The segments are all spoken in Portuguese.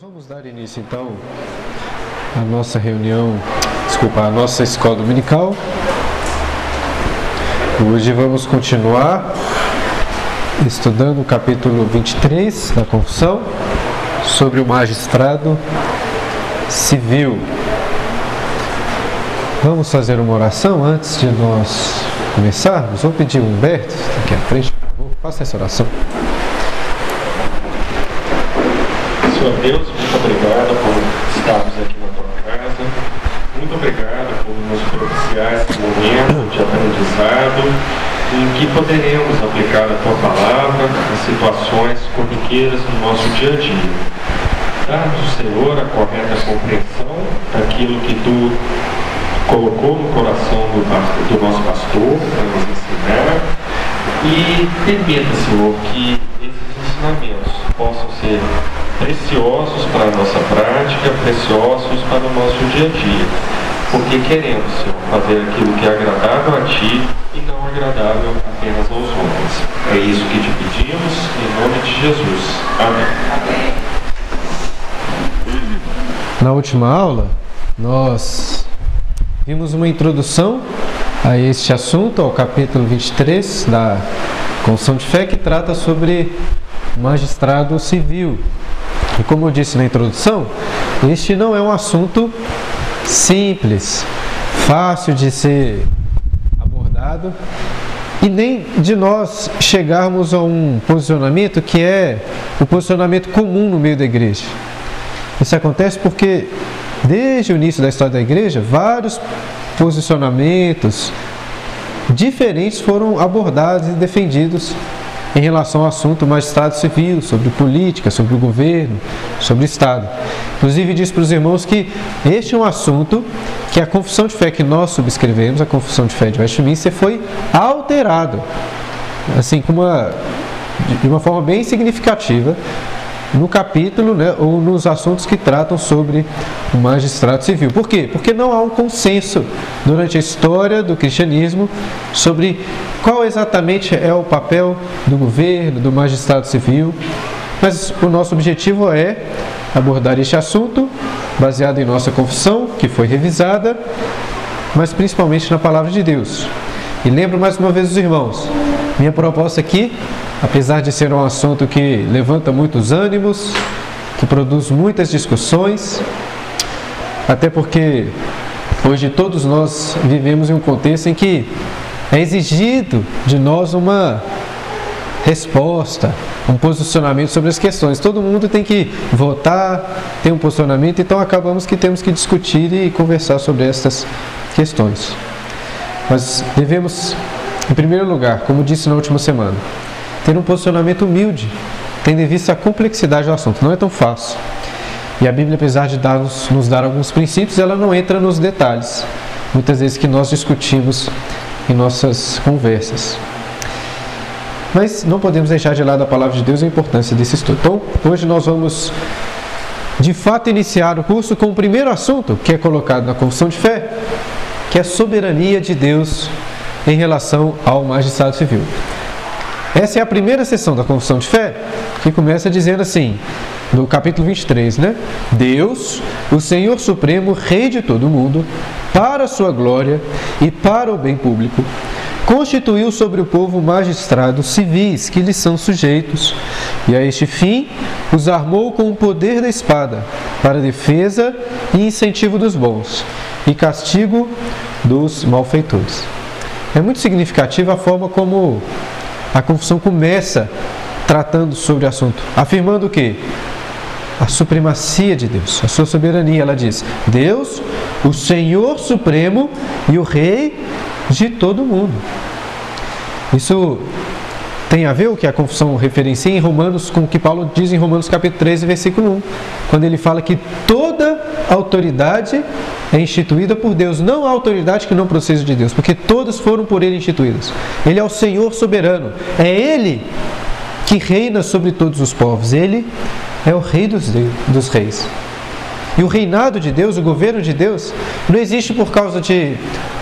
vamos dar início então à nossa reunião, desculpa, à nossa escola dominical. Hoje vamos continuar estudando o capítulo 23 da Confissão sobre o magistrado civil. Vamos fazer uma oração antes de nós começarmos? Vou pedir o Humberto, aqui à frente, por favor, faça essa oração. Senhor Deus, muito obrigado por estarmos aqui na tua casa. Muito obrigado por nos propiciar esse momento de aprendizado em que poderemos aplicar a tua palavra em situações corriqueiras no nosso dia a dia. Dá-nos, Senhor, a correta compreensão daquilo que tu colocou no coração do, do nosso pastor para nos ensinar e permita, Senhor, que esses ensinamentos possam ser preciosos para a nossa prática, preciosos para o nosso dia a dia. Porque queremos, Senhor, fazer aquilo que é agradável a Ti e não agradável apenas aos homens. É isso que te pedimos, em nome de Jesus. Amém. Na última aula, nós vimos uma introdução a este assunto, ao capítulo 23 da Confissão de Fé, que trata sobre magistrado civil. E como eu disse na introdução, este não é um assunto simples, fácil de ser abordado e nem de nós chegarmos a um posicionamento que é o posicionamento comum no meio da igreja. Isso acontece porque desde o início da história da igreja, vários posicionamentos diferentes foram abordados e defendidos em relação ao assunto magistrado civil, sobre política, sobre o governo, sobre o Estado. Inclusive, diz para os irmãos que este é um assunto que a confissão de fé que nós subscrevemos, a confissão de fé de Westminster, foi alterado, assim, com uma, de uma forma bem significativa, no capítulo né, ou nos assuntos que tratam sobre o magistrado civil. Por quê? Porque não há um consenso durante a história do cristianismo sobre qual exatamente é o papel do governo, do magistrado civil. Mas o nosso objetivo é abordar este assunto baseado em nossa confissão, que foi revisada, mas principalmente na palavra de Deus. E lembro mais uma vez os irmãos, minha proposta aqui apesar de ser um assunto que levanta muitos ânimos, que produz muitas discussões, até porque hoje todos nós vivemos em um contexto em que é exigido de nós uma resposta, um posicionamento sobre as questões. Todo mundo tem que votar, ter um posicionamento, então acabamos que temos que discutir e conversar sobre estas questões. Mas devemos, em primeiro lugar, como disse na última semana, ter um posicionamento humilde, tendo em vista a complexidade do assunto. Não é tão fácil. E a Bíblia, apesar de dar, nos, dar alguns princípios, ela não entra nos detalhes, muitas vezes que nós discutimos em nossas conversas. Mas não podemos deixar de lado a palavra de Deus e a importância desse estudo. Então, hoje nós vamos de fato iniciar o curso com o primeiro assunto que é colocado na confissão de fé, que é a soberania de Deus em relação ao magistrado civil. Essa é a primeira sessão da confissão de fé, que começa dizendo assim, no capítulo 23, né? Deus, o Senhor Supremo, Rei de todo o mundo, para a sua glória e para o bem público, constituiu sobre o povo magistrados civis que lhes são sujeitos, e a este fim os armou com o poder da espada, para defesa e incentivo dos bons, e castigo dos malfeitores. É muito significativa a forma como a confissão começa tratando sobre o assunto, afirmando o que? A supremacia de Deus, a sua soberania. Ela diz: Deus, o Senhor Supremo e o Rei de todo o mundo. Isso tem a ver o que a confissão referencia em Romanos, com o que Paulo diz em Romanos capítulo 13, versículo 1, quando ele fala que toda autoridade é instituída por Deus, não há autoridade que não proceda de Deus, porque todas foram por ele instituídas. Ele é o Senhor soberano, é ele que reina sobre todos os povos, ele é o rei dos, dos reis. E o reinado de Deus, o governo de Deus, não existe por causa de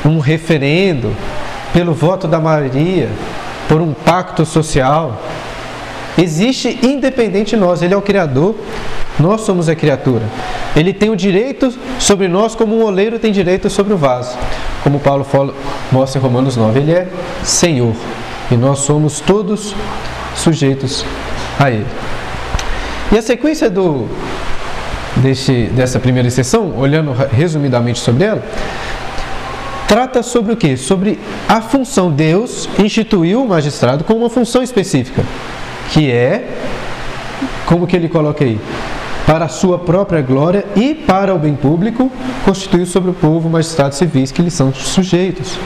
um referendo, pelo voto da maioria, por um pacto social. Existe independente de nós, Ele é o Criador Nós somos a criatura. Ele tem o direito sobre nós como um oleiro tem direito sobre o vaso. Como Paulo fala, mostra em Romanos 9, ele é Senhor. E nós somos todos sujeitos a ele. E a sequência do, desse, dessa primeira sessão, olhando resumidamente sobre ela, trata sobre o que? Sobre a função. Deus instituiu o magistrado com uma função específica, que é, como que ele coloca aí? Para a sua própria glória e para o bem público, constituiu sobre o povo magistrados civis que lhes são sujeitos.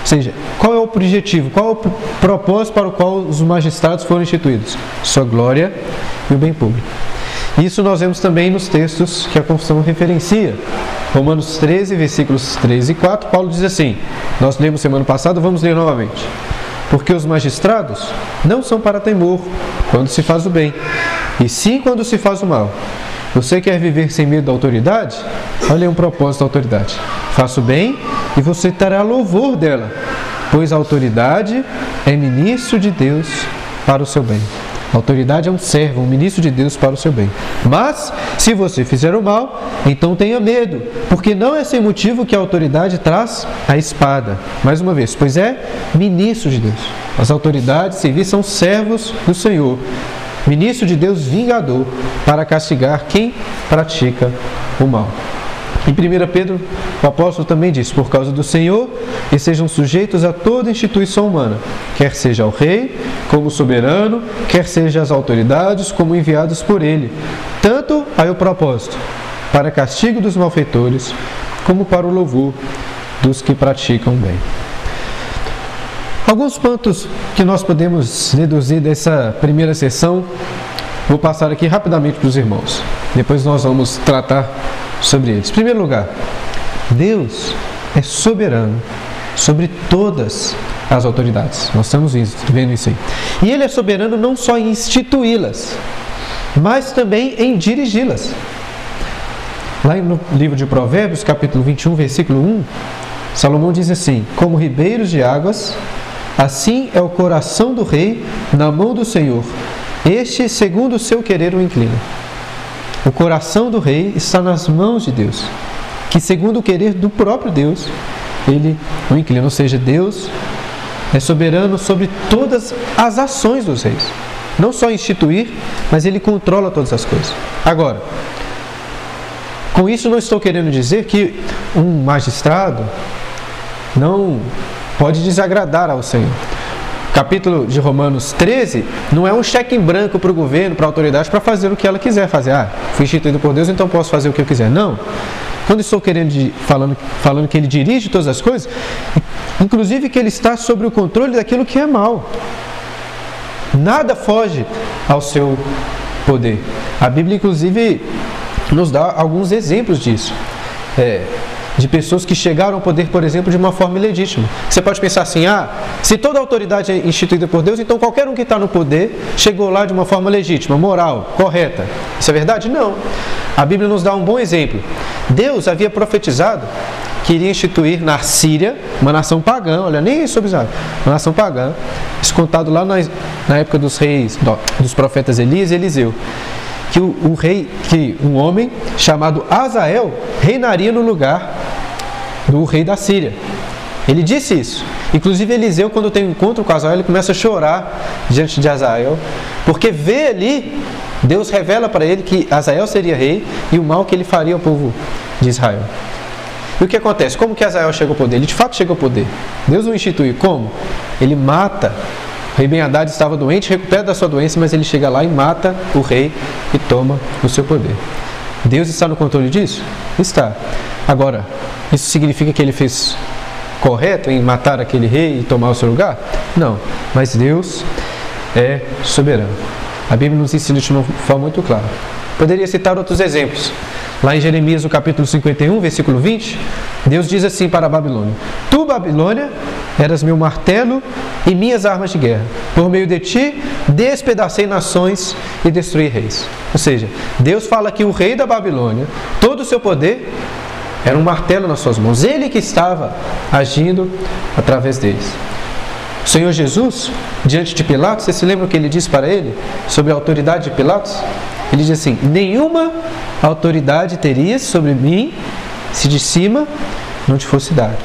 Ou seja, qual é o objetivo, qual é o propósito para o qual os magistrados foram instituídos? Sua glória e o bem público. Isso nós vemos também nos textos que a Constituição referencia. Romanos 13, versículos 3 e 4, Paulo diz assim: Nós lemos semana passada, vamos ler novamente. Porque os magistrados não são para temor quando se faz o bem, e sim quando se faz o mal. Você quer viver sem medo da autoridade? Olha um propósito da autoridade. Faça o bem e você terá louvor dela, pois a autoridade é ministro de Deus para o seu bem. A autoridade é um servo, um ministro de Deus para o seu bem. Mas, se você fizer o mal, então tenha medo, porque não é sem motivo que a autoridade traz a espada. Mais uma vez, pois é ministro de Deus. As autoridades civis são servos do Senhor, ministro de Deus vingador, para castigar quem pratica o mal. Em 1 Pedro, o apóstolo também diz: Por causa do Senhor, e sejam sujeitos a toda instituição humana, quer seja ao rei, como soberano, quer seja às autoridades, como enviados por ele. Tanto aí o propósito, para castigo dos malfeitores, como para o louvor dos que praticam bem. Alguns pontos que nós podemos deduzir dessa primeira sessão, vou passar aqui rapidamente para os irmãos. Depois nós vamos tratar sobre eles. Em primeiro lugar, Deus é soberano sobre todas as autoridades. Nós estamos vendo isso aí. E Ele é soberano não só em instituí-las, mas também em dirigi-las. Lá no livro de Provérbios, capítulo 21, versículo 1, Salomão diz assim: Como ribeiros de águas, assim é o coração do rei na mão do Senhor. Este, segundo o seu querer, o inclina. O coração do rei está nas mãos de Deus, que segundo o querer do próprio Deus, ele o inclina. Ou seja, Deus é soberano sobre todas as ações dos reis. Não só instituir, mas ele controla todas as coisas. Agora, com isso não estou querendo dizer que um magistrado não pode desagradar ao Senhor capítulo de Romanos 13 não é um cheque em branco para o governo, para a autoridade, para fazer o que ela quiser fazer. Ah, fui instituído por Deus, então posso fazer o que eu quiser. Não. Quando estou querendo falando, falando que ele dirige todas as coisas, inclusive que ele está sobre o controle daquilo que é mal. Nada foge ao seu poder. A Bíblia, inclusive, nos dá alguns exemplos disso. É, de pessoas que chegaram ao poder, por exemplo, de uma forma ilegítima. Você pode pensar assim: ah, se toda autoridade é instituída por Deus, então qualquer um que está no poder chegou lá de uma forma legítima, moral, correta. Isso é verdade? Não. A Bíblia nos dá um bom exemplo. Deus havia profetizado que iria instituir na Síria, uma nação pagã, olha, nem sobre Israel, uma nação pagã, isso lá na, na época dos reis, dos profetas Elias e Eliseu que o, rei, que um homem chamado Azael reinaria no lugar do rei da Síria. Ele disse isso. Inclusive Eliseu, quando tem um encontro com Azael, ele começa a chorar diante de Azael, porque vê ali, Deus revela para ele que Azael seria rei e o mal que ele faria ao povo de Israel. E o que acontece? Como que Azael chega ao poder? Ele de fato chega ao poder. Deus o institui. Como? Ele mata. O rei Ben Haddad estava doente, recupera da sua doença, mas ele chega lá e mata o rei e toma o seu poder. Deus está no controle disso? Está. Agora, isso significa que ele fez correto em matar aquele rei e tomar o seu lugar? Não. Mas Deus é soberano. A Bíblia nos ensina de uma forma muito clara. Poderia citar outros exemplos. Lá em Jeremias, no capítulo 51, versículo 20, Deus diz assim para a Babilônia: Tu, Babilônia, eras meu martelo e minhas armas de guerra. Por meio de ti, despedacei nações e destruí reis. Ou seja, Deus fala que o rei da Babilônia, todo o seu poder era um martelo nas suas mãos. Ele que estava agindo através deles. O Senhor Jesus, diante de Pilatos, você se lembra o que ele disse para ele sobre a autoridade de Pilatos? Ele diz assim: Nenhuma autoridade terias sobre mim se de cima não te fosse dado.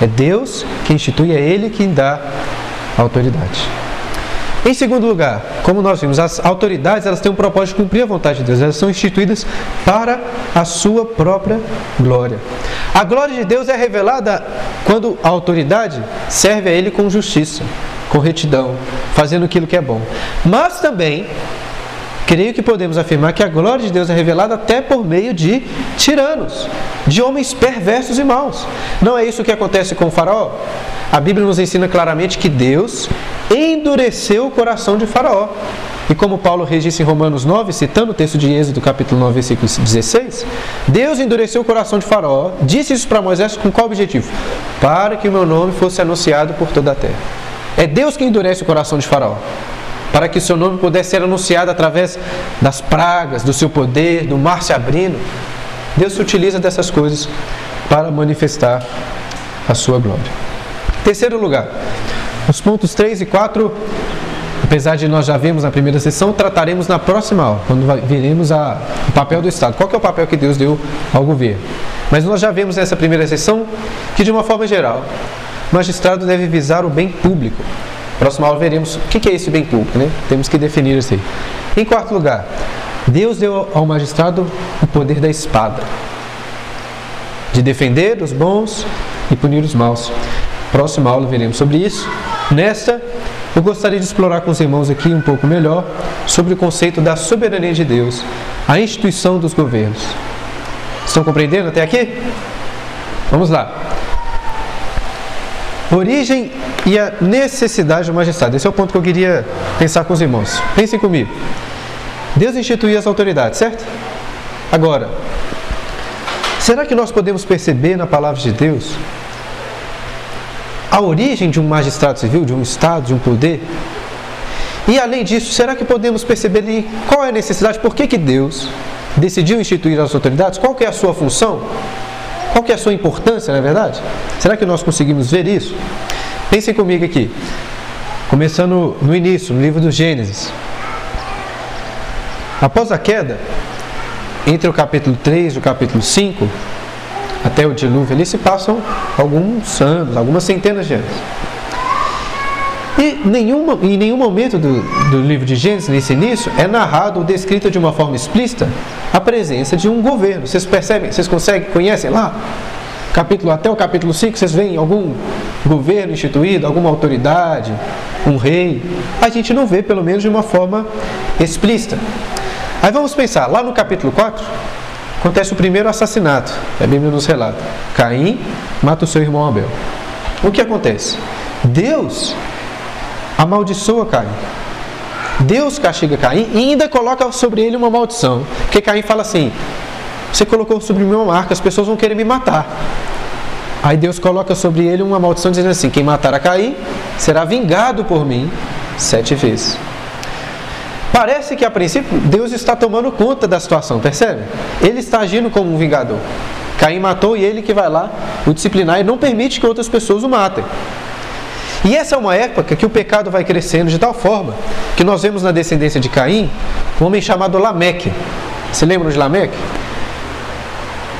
É Deus que institui, é Ele quem dá a autoridade. Em segundo lugar, como nós vimos, as autoridades elas têm um propósito de cumprir a vontade de Deus, elas são instituídas para a sua própria glória. A glória de Deus é revelada quando a autoridade serve a Ele com justiça, com retidão, fazendo aquilo que é bom. Mas também creio que podemos afirmar que a glória de Deus é revelada até por meio de tiranos, de homens perversos e maus. Não é isso que acontece com o faraó? A Bíblia nos ensina claramente que Deus endureceu o coração de faraó. E como Paulo registra em Romanos 9, citando o texto de Êxodo, capítulo 9, versículo 16, Deus endureceu o coração de Faraó, disse isso para Moisés com qual objetivo? Para que o meu nome fosse anunciado por toda a terra. É Deus que endurece o coração de Faraó para que o seu nome pudesse ser anunciado através das pragas, do seu poder, do mar se abrindo. Deus se utiliza dessas coisas para manifestar a sua glória. Terceiro lugar, os pontos 3 e 4, apesar de nós já vimos na primeira sessão, trataremos na próxima aula, quando veremos a, o papel do Estado. Qual é o papel que Deus deu ao governo? Mas nós já vemos nessa primeira sessão que, de uma forma geral, o magistrado deve visar o bem público, Próxima aula veremos o que é esse bem público, né? Temos que definir isso aí. Em quarto lugar, Deus deu ao magistrado o poder da espada, de defender os bons e punir os maus. Próxima aula veremos sobre isso. Nesta, eu gostaria de explorar com os irmãos aqui um pouco melhor sobre o conceito da soberania de Deus, a instituição dos governos. Estão compreendendo até aqui? Vamos lá. Origem e a necessidade do magistrado. Esse é o ponto que eu queria pensar com os irmãos. Pensem comigo. Deus instituiu as autoridades, certo? Agora, será que nós podemos perceber na palavra de Deus a origem de um magistrado civil, de um Estado, de um poder? E além disso, será que podemos perceber ali qual é a necessidade? Por que, que Deus decidiu instituir as autoridades? Qual que é a sua função? Qual que é a sua importância, não é verdade? Será que nós conseguimos ver isso? Pensem comigo aqui. Começando no início, no livro do Gênesis. Após a queda, entre o capítulo 3 e o capítulo 5, até o dilúvio ali se passam alguns anos, algumas centenas de anos. Nenhuma, em nenhum momento do, do livro de Gênesis, nesse início, é narrado ou descrito de uma forma explícita a presença de um governo. Vocês percebem? Vocês conseguem, conhecem lá? capítulo até o capítulo 5, vocês veem algum governo instituído, alguma autoridade, um rei. A gente não vê, pelo menos de uma forma explícita. Aí vamos pensar, lá no capítulo 4, acontece o primeiro assassinato, a Bíblia nos relata. Caim mata o seu irmão Abel. O que acontece? Deus amaldiçoa Caim. Deus castiga Caim e ainda coloca sobre ele uma maldição. Porque Caim fala assim: você colocou sobre mim uma marca, as pessoas vão querer me matar. Aí Deus coloca sobre ele uma maldição dizendo assim: quem matar a Caim será vingado por mim sete vezes. Parece que a princípio Deus está tomando conta da situação, percebe? Ele está agindo como um vingador. Caim matou e ele que vai lá o disciplinar e não permite que outras pessoas o matem. E essa é uma época que o pecado vai crescendo de tal forma que nós vemos na descendência de Caim um homem chamado Lameque. Se lembram de Lameque?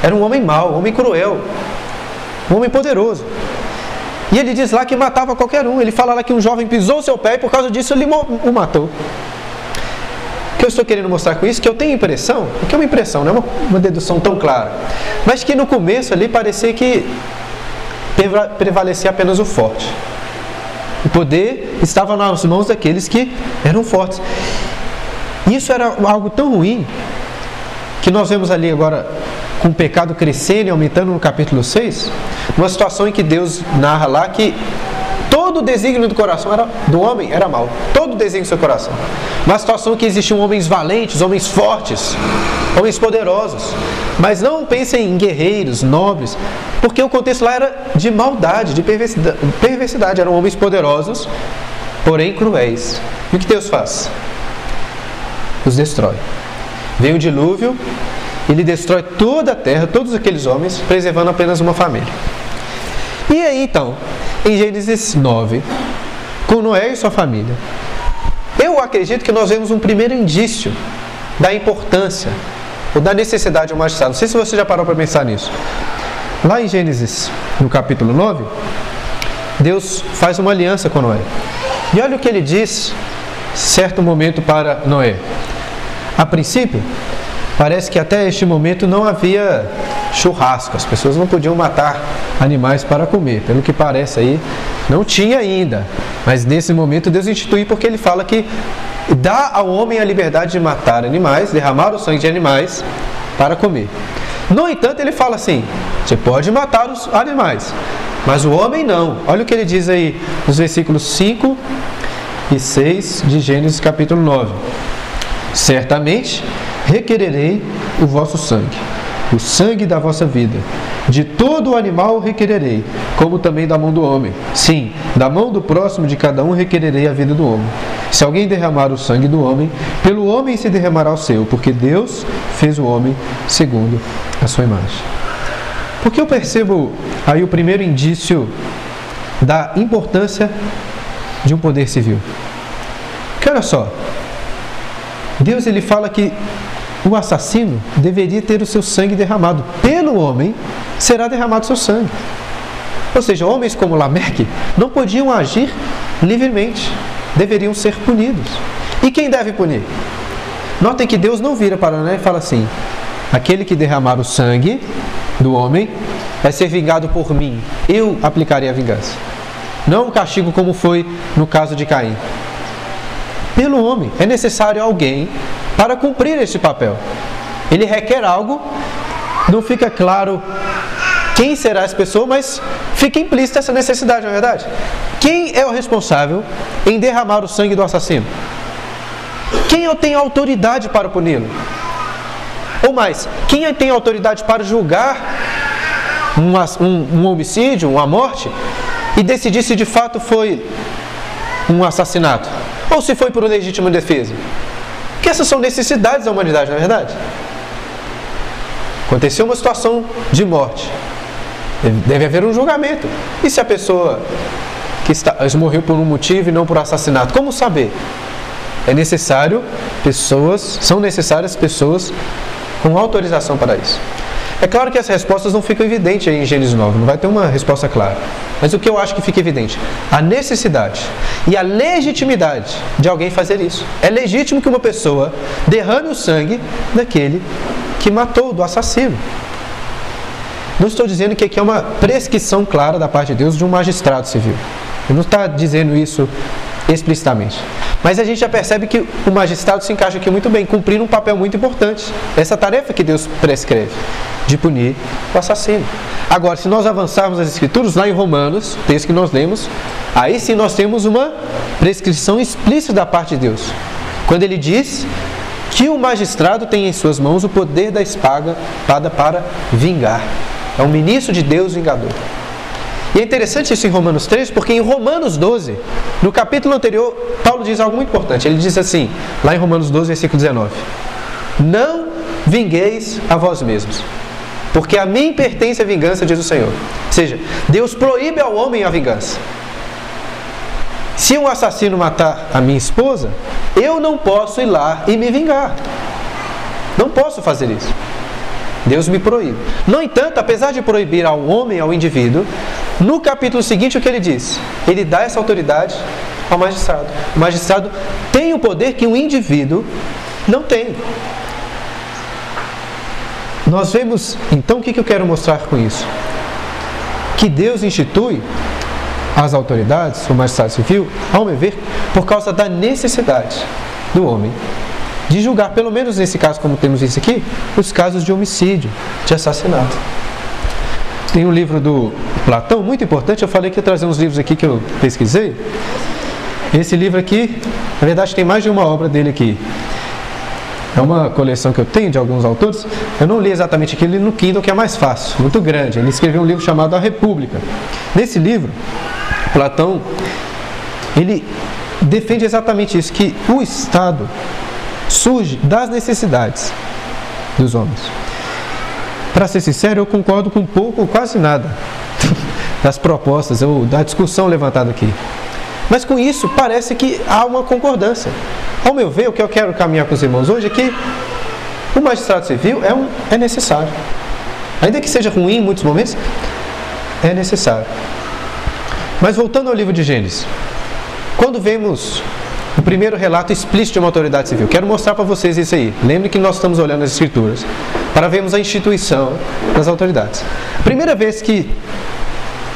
Era um homem mau, um homem cruel, um homem poderoso. E ele diz lá que matava qualquer um. Ele fala lá que um jovem pisou seu pé e por causa disso ele o matou. O que eu estou querendo mostrar com isso? Que eu tenho impressão, que é uma impressão, não é uma, uma dedução tão clara, mas que no começo ali parecia que prevalecia apenas o forte. O poder estava nas mãos daqueles que eram fortes. Isso era algo tão ruim que nós vemos ali agora com o pecado crescendo e aumentando no capítulo 6, uma situação em que Deus narra lá que todo o desígnio do coração era, do homem era mal. Todo o desígnio do seu coração. Uma situação em que existiam homens valentes, homens fortes, homens poderosos. Mas não pensem em guerreiros, nobres, porque o contexto lá era de maldade, de perversidade. Eram homens poderosos, porém cruéis. E o que Deus faz? Os destrói. Vem o dilúvio ele destrói toda a terra, todos aqueles homens, preservando apenas uma família. E aí então, em Gênesis 9, com Noé e sua família, eu acredito que nós vemos um primeiro indício da importância ou da necessidade de um magistrado. Não sei se você já parou para pensar nisso. Lá em Gênesis, no capítulo 9, Deus faz uma aliança com Noé. E olha o que ele diz, certo momento para Noé. A princípio, parece que até este momento não havia churrasco, as pessoas não podiam matar animais para comer. Pelo que parece aí, não tinha ainda. Mas nesse momento Deus institui porque ele fala que dá ao homem a liberdade de matar animais, derramar o sangue de animais para comer. No entanto, ele fala assim: você pode matar os animais, mas o homem não. Olha o que ele diz aí nos versículos 5 e 6 de Gênesis capítulo 9. Certamente requererei o vosso sangue, o sangue da vossa vida. De todo o animal requererei, como também da mão do homem. Sim, da mão do próximo de cada um requererei a vida do homem. Se alguém derramar o sangue do homem, pelo homem se derramará o seu, porque Deus fez o homem segundo a sua imagem. Porque eu percebo aí o primeiro indício da importância de um poder civil. Olha só, Deus ele fala que o assassino deveria ter o seu sangue derramado. Pelo homem será derramado o seu sangue. Ou seja, homens como Lameque não podiam agir livremente deveriam ser punidos. E quem deve punir? Notem que Deus não vira para Noé e fala assim: aquele que derramar o sangue do homem vai ser vingado por mim, eu aplicarei a vingança. Não um castigo como foi no caso de Caim. Pelo homem, é necessário alguém para cumprir esse papel. Ele requer algo, não fica claro quem será essa pessoa, mas fica implícita essa necessidade, não é verdade? Quem é o responsável em derramar o sangue do assassino? Quem tenho autoridade para puni-lo? Ou mais, quem tem autoridade para julgar um, um, um homicídio, uma morte, e decidir se de fato foi um assassinato? Ou se foi por legítima defesa? Porque essas são necessidades da humanidade, não é verdade? Aconteceu uma situação de morte. Deve haver um julgamento. E se a pessoa que está, morreu por um motivo e não por assassinato. Como saber? É necessário pessoas, são necessárias pessoas com autorização para isso. É claro que as respostas não ficam evidentes em Gênesis 9, não vai ter uma resposta clara. Mas o que eu acho que fica evidente? A necessidade e a legitimidade de alguém fazer isso. É legítimo que uma pessoa derrame o sangue daquele que matou, do assassino. Não estou dizendo que aqui é uma prescrição clara da parte de Deus de um magistrado civil. Ele não está dizendo isso explicitamente. Mas a gente já percebe que o magistrado se encaixa aqui muito bem, cumprindo um papel muito importante. Essa tarefa que Deus prescreve, de punir o assassino. Agora, se nós avançarmos as escrituras, lá em Romanos, texto que nós lemos, aí sim nós temos uma prescrição explícita da parte de Deus. Quando ele diz que o magistrado tem em suas mãos o poder da espada para vingar. É um ministro de Deus vingador. E é interessante isso em Romanos 3, porque em Romanos 12, no capítulo anterior, Paulo diz algo muito importante. Ele diz assim, lá em Romanos 12, versículo 19: Não vingueis a vós mesmos, porque a mim pertence a vingança, diz o Senhor. Ou seja, Deus proíbe ao homem a vingança. Se um assassino matar a minha esposa, eu não posso ir lá e me vingar. Não posso fazer isso. Deus me proíbe. No entanto, apesar de proibir ao homem, ao indivíduo, no capítulo seguinte o que ele diz? Ele dá essa autoridade ao magistrado. O magistrado tem o poder que um indivíduo não tem. Nós vemos, então, o que eu quero mostrar com isso? Que Deus institui as autoridades, o magistrado civil, ao meu ver, por causa da necessidade do homem de julgar, pelo menos nesse caso, como temos isso aqui, os casos de homicídio, de assassinato. Tem um livro do Platão muito importante, eu falei que ia trazer uns livros aqui que eu pesquisei. Esse livro aqui, na verdade, tem mais de uma obra dele aqui. É uma coleção que eu tenho de alguns autores. Eu não li exatamente aquilo no Kindle, que é mais fácil, muito grande. Ele escreveu um livro chamado A República. Nesse livro, Platão, ele defende exatamente isso, que o Estado surge das necessidades dos homens. Para ser sincero, eu concordo com pouco ou quase nada das propostas ou da discussão levantada aqui. Mas com isso parece que há uma concordância. Ao meu ver, o que eu quero caminhar com os irmãos hoje é que o magistrado civil é, um, é necessário. Ainda que seja ruim em muitos momentos, é necessário. Mas voltando ao livro de Gênesis, quando vemos o primeiro relato explícito de uma autoridade civil, quero mostrar para vocês isso aí. Lembre que nós estamos olhando as escrituras para vermos a instituição das autoridades. Primeira vez que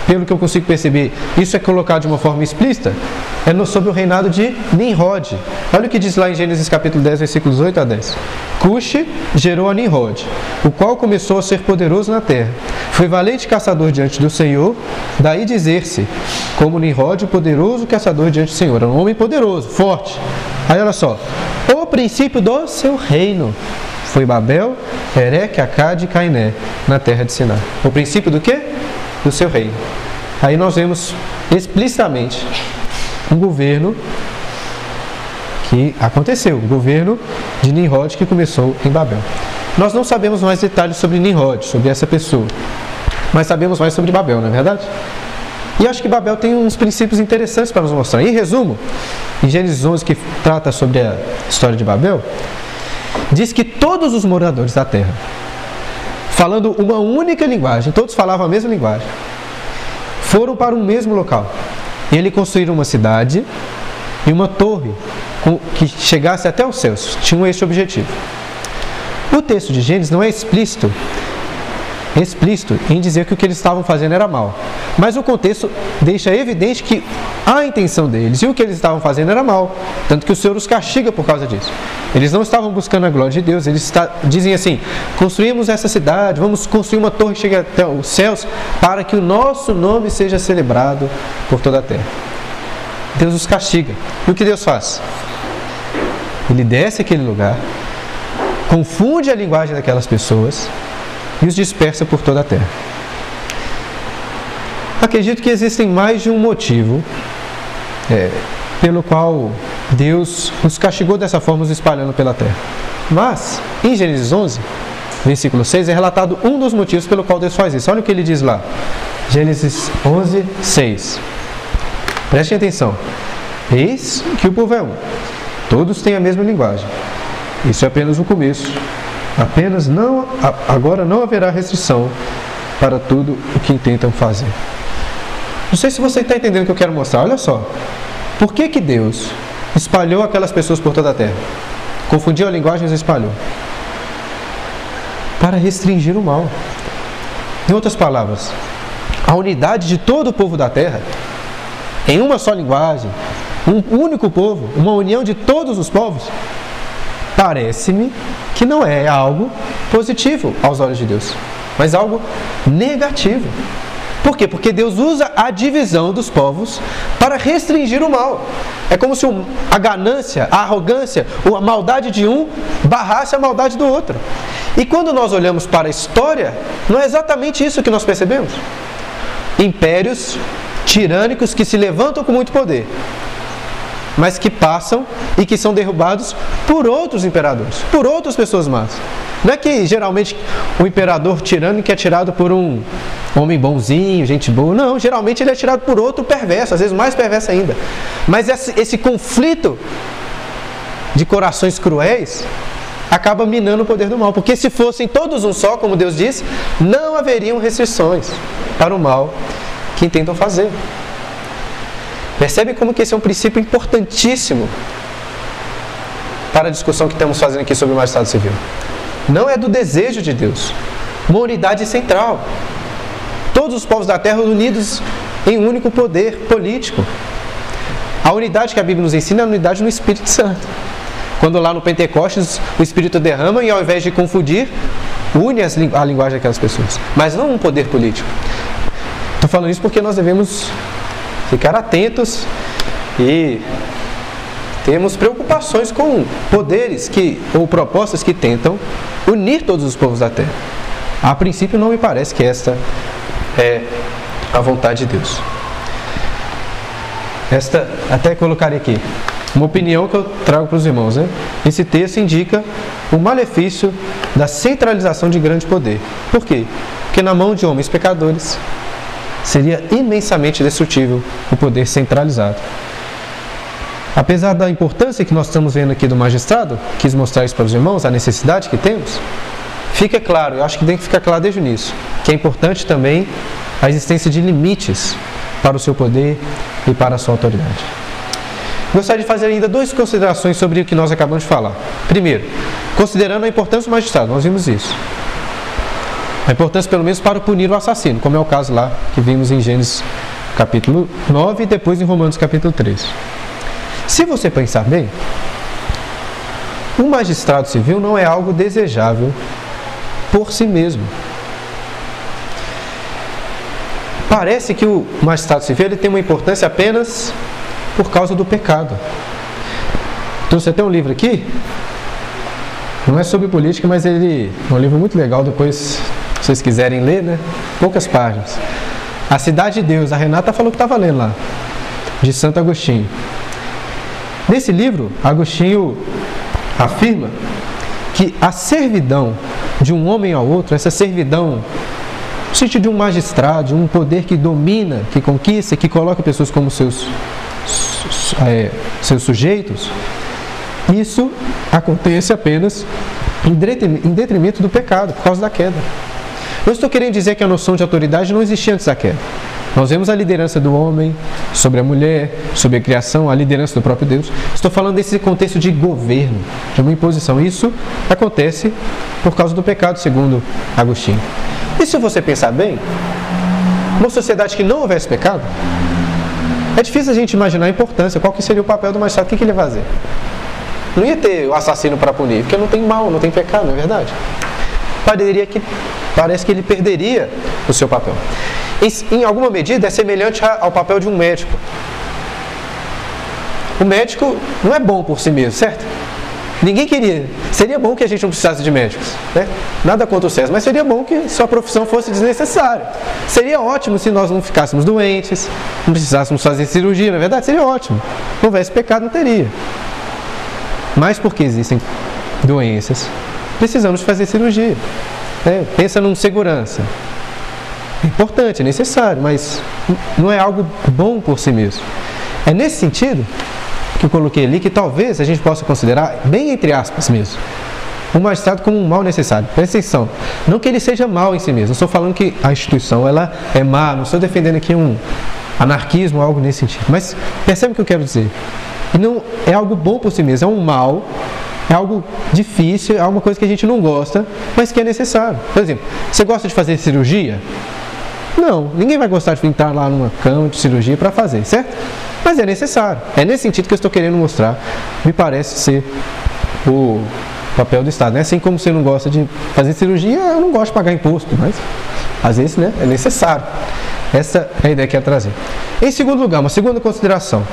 pelo que eu consigo perceber, isso é colocado de uma forma explícita, é sobre o reinado de Nimrod. Olha o que diz lá em Gênesis capítulo 10, versículos 8 a 10. Cuxi gerou a Nimrod, o qual começou a ser poderoso na terra. Foi valente caçador diante do Senhor, daí dizer-se, como Nimrod, o poderoso caçador diante do Senhor. Era um homem poderoso, forte. Aí olha só, o princípio do seu reino foi Babel, Ereque, Acade e Cainé, na terra de Siná. O princípio do quê? Do seu reino. Aí nós vemos explicitamente um governo que aconteceu, o governo de Nimrod que começou em Babel. Nós não sabemos mais detalhes sobre Nimrod, sobre essa pessoa, mas sabemos mais sobre Babel, não é verdade? E acho que Babel tem uns princípios interessantes para nos mostrar. Em resumo, em Gênesis 11, que trata sobre a história de Babel, diz que todos os moradores da terra falando uma única linguagem, todos falavam a mesma linguagem, foram para um mesmo local. E ele construíram uma cidade e uma torre que chegasse até os céus. Tinham esse objetivo. O texto de Gênesis não é explícito explícito em dizer que o que eles estavam fazendo era mal. Mas o contexto deixa evidente que a intenção deles e o que eles estavam fazendo era mal. Tanto que o Senhor os castiga por causa disso. Eles não estavam buscando a glória de Deus, eles está, dizem assim: construímos essa cidade, vamos construir uma torre que chegue até os céus, para que o nosso nome seja celebrado por toda a terra. Deus os castiga. E o que Deus faz? Ele desce aquele lugar, confunde a linguagem daquelas pessoas e os dispersa por toda a terra. Acredito que existem mais de um motivo é, pelo qual Deus os castigou dessa forma, os espalhando pela terra. Mas, em Gênesis 11, versículo 6, é relatado um dos motivos pelo qual Deus faz isso. Olha o que ele diz lá. Gênesis 11, 6. Prestem atenção. Eis que o povo é um. Todos têm a mesma linguagem. Isso é apenas o começo. Apenas não, agora não haverá restrição para tudo o que intentam fazer. Não sei se você está entendendo o que eu quero mostrar. Olha só. Por que, que Deus espalhou aquelas pessoas por toda a terra? Confundiu a linguagem e espalhou. Para restringir o mal. Em outras palavras, a unidade de todo o povo da terra, em uma só linguagem, um único povo, uma união de todos os povos, parece-me que não é algo positivo aos olhos de Deus, mas algo negativo. Por quê? Porque Deus usa a divisão dos povos para restringir o mal. É como se a ganância, a arrogância, a maldade de um barrasse a maldade do outro. E quando nós olhamos para a história, não é exatamente isso que nós percebemos. Impérios tirânicos que se levantam com muito poder mas que passam e que são derrubados por outros imperadores, por outras pessoas más. Não é que geralmente o imperador tirânico é tirado por um homem bonzinho, gente boa. Não, geralmente ele é tirado por outro perverso, às vezes mais perverso ainda. Mas esse, esse conflito de corações cruéis acaba minando o poder do mal. Porque se fossem todos um só, como Deus diz, não haveriam restrições para o mal que tentam fazer. Percebe como que esse é um princípio importantíssimo para a discussão que estamos fazendo aqui sobre o magistrado civil. Não é do desejo de Deus, uma unidade central. Todos os povos da terra unidos em um único poder político. A unidade que a Bíblia nos ensina é a unidade no Espírito Santo. Quando lá no Pentecostes o Espírito derrama e ao invés de confundir, une a linguagem daquelas pessoas. Mas não um poder político. Estou falando isso porque nós devemos ficar atentos e temos preocupações com poderes que ou propostas que tentam unir todos os povos da terra. A princípio não me parece que esta é a vontade de Deus. Esta até colocarei aqui uma opinião que eu trago para os irmãos, né? Esse texto indica o malefício da centralização de grande poder. Por quê? Porque na mão de homens pecadores seria imensamente destrutivo o poder centralizado. apesar da importância que nós estamos vendo aqui do magistrado, quis mostrar isso para os irmãos, a necessidade que temos, fica claro, eu acho que tem que ficar claro desde o início, que é importante também a existência de limites para o seu poder e para a sua autoridade. Gostaria de fazer ainda duas considerações sobre o que nós acabamos de falar. Primeiro, considerando a importância do magistrado, nós vimos isso. A importância, pelo menos, para punir o assassino, como é o caso lá que vimos em Gênesis capítulo 9 e depois em Romanos capítulo 3. Se você pensar bem, um magistrado civil não é algo desejável por si mesmo. Parece que o magistrado civil ele tem uma importância apenas por causa do pecado. Então você tem um livro aqui, não é sobre política, mas ele é um livro muito legal, depois vocês quiserem ler, né? Poucas páginas. A Cidade de Deus, a Renata falou que estava lendo lá, de Santo Agostinho. Nesse livro, Agostinho afirma que a servidão de um homem ao outro, essa servidão, no sentido de um magistrado, um poder que domina, que conquista, que coloca pessoas como seus, é, seus sujeitos, isso acontece apenas em detrimento do pecado, por causa da queda. Não estou querendo dizer que a noção de autoridade não existia antes da queda. Nós vemos a liderança do homem sobre a mulher, sobre a criação, a liderança do próprio Deus. Estou falando desse contexto de governo, de uma imposição. Isso acontece por causa do pecado, segundo Agostinho. E se você pensar bem, uma sociedade que não houvesse pecado, é difícil a gente imaginar a importância, qual que seria o papel do magistrado, o que, ele ia fazer? Não ia ter o assassino para punir, porque não tem mal, não tem pecado, não é verdade? Pareceria que, parece que ele perderia o seu papel em, em alguma medida, é semelhante ao papel de um médico. O médico não é bom por si mesmo, certo? Ninguém queria. Seria bom que a gente não precisasse de médicos. Né? Nada contra o César, mas seria bom que sua profissão fosse desnecessária. Seria ótimo se nós não ficássemos doentes, não precisássemos fazer cirurgia, na é verdade? Seria ótimo. Não houvesse pecado, não teria. Mas porque existem doenças, precisamos fazer cirurgia. Né? Pensa num segurança. Importante, é necessário, mas não é algo bom por si mesmo. É nesse sentido que eu coloquei ali que talvez a gente possa considerar, bem entre aspas mesmo, o magistrado como um mal necessário. Presta atenção. Não que ele seja mal em si mesmo. Não estou falando que a instituição ela é má. Não estou defendendo aqui um anarquismo ou algo nesse sentido. Mas percebe o que eu quero dizer. Não é algo bom por si mesmo. É um mal. É algo difícil. É alguma coisa que a gente não gosta, mas que é necessário. Por exemplo, você gosta de fazer cirurgia? Não, ninguém vai gostar de entrar lá numa cama de cirurgia para fazer, certo? Mas é necessário. É nesse sentido que eu estou querendo mostrar. Me parece ser o papel do Estado. Né? Assim como você não gosta de fazer cirurgia, eu não gosto de pagar imposto, mas às vezes né, é necessário. Essa é a ideia que eu trazer. Em segundo lugar, uma segunda consideração.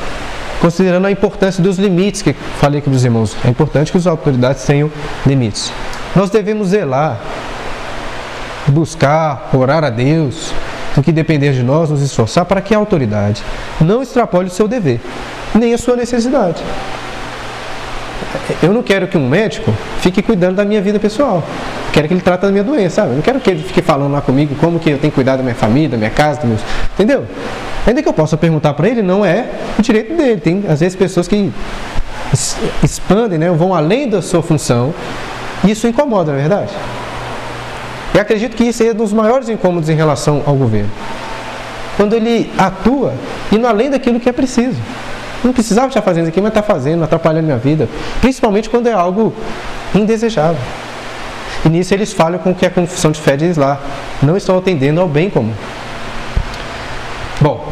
Considerando a importância dos limites que falei aqui para os irmãos. É importante que as autoridades tenham limites. Nós devemos zelar, buscar, orar a Deus, do que depender de nós, nos esforçar para que a autoridade não extrapole o seu dever, nem a sua necessidade. Eu não quero que um médico fique cuidando da minha vida pessoal. Quero que ele trate da minha doença, sabe? Eu não quero que ele fique falando lá comigo como que eu tenho cuidar da minha família, da minha casa, meus... Entendeu? Ainda que eu possa perguntar para ele, não é o direito dele. Tem, às vezes, pessoas que expandem, né, vão além da sua função. E isso incomoda, não é verdade? E acredito que isso é um dos maiores incômodos em relação ao governo. Quando ele atua indo além daquilo que é preciso. Não precisava estar fazendo isso aqui, mas está fazendo, atrapalhando minha vida. Principalmente quando é algo indesejável. E nisso eles falham com o que a confissão de fé diz lá. Não estão atendendo ao bem comum. Bom,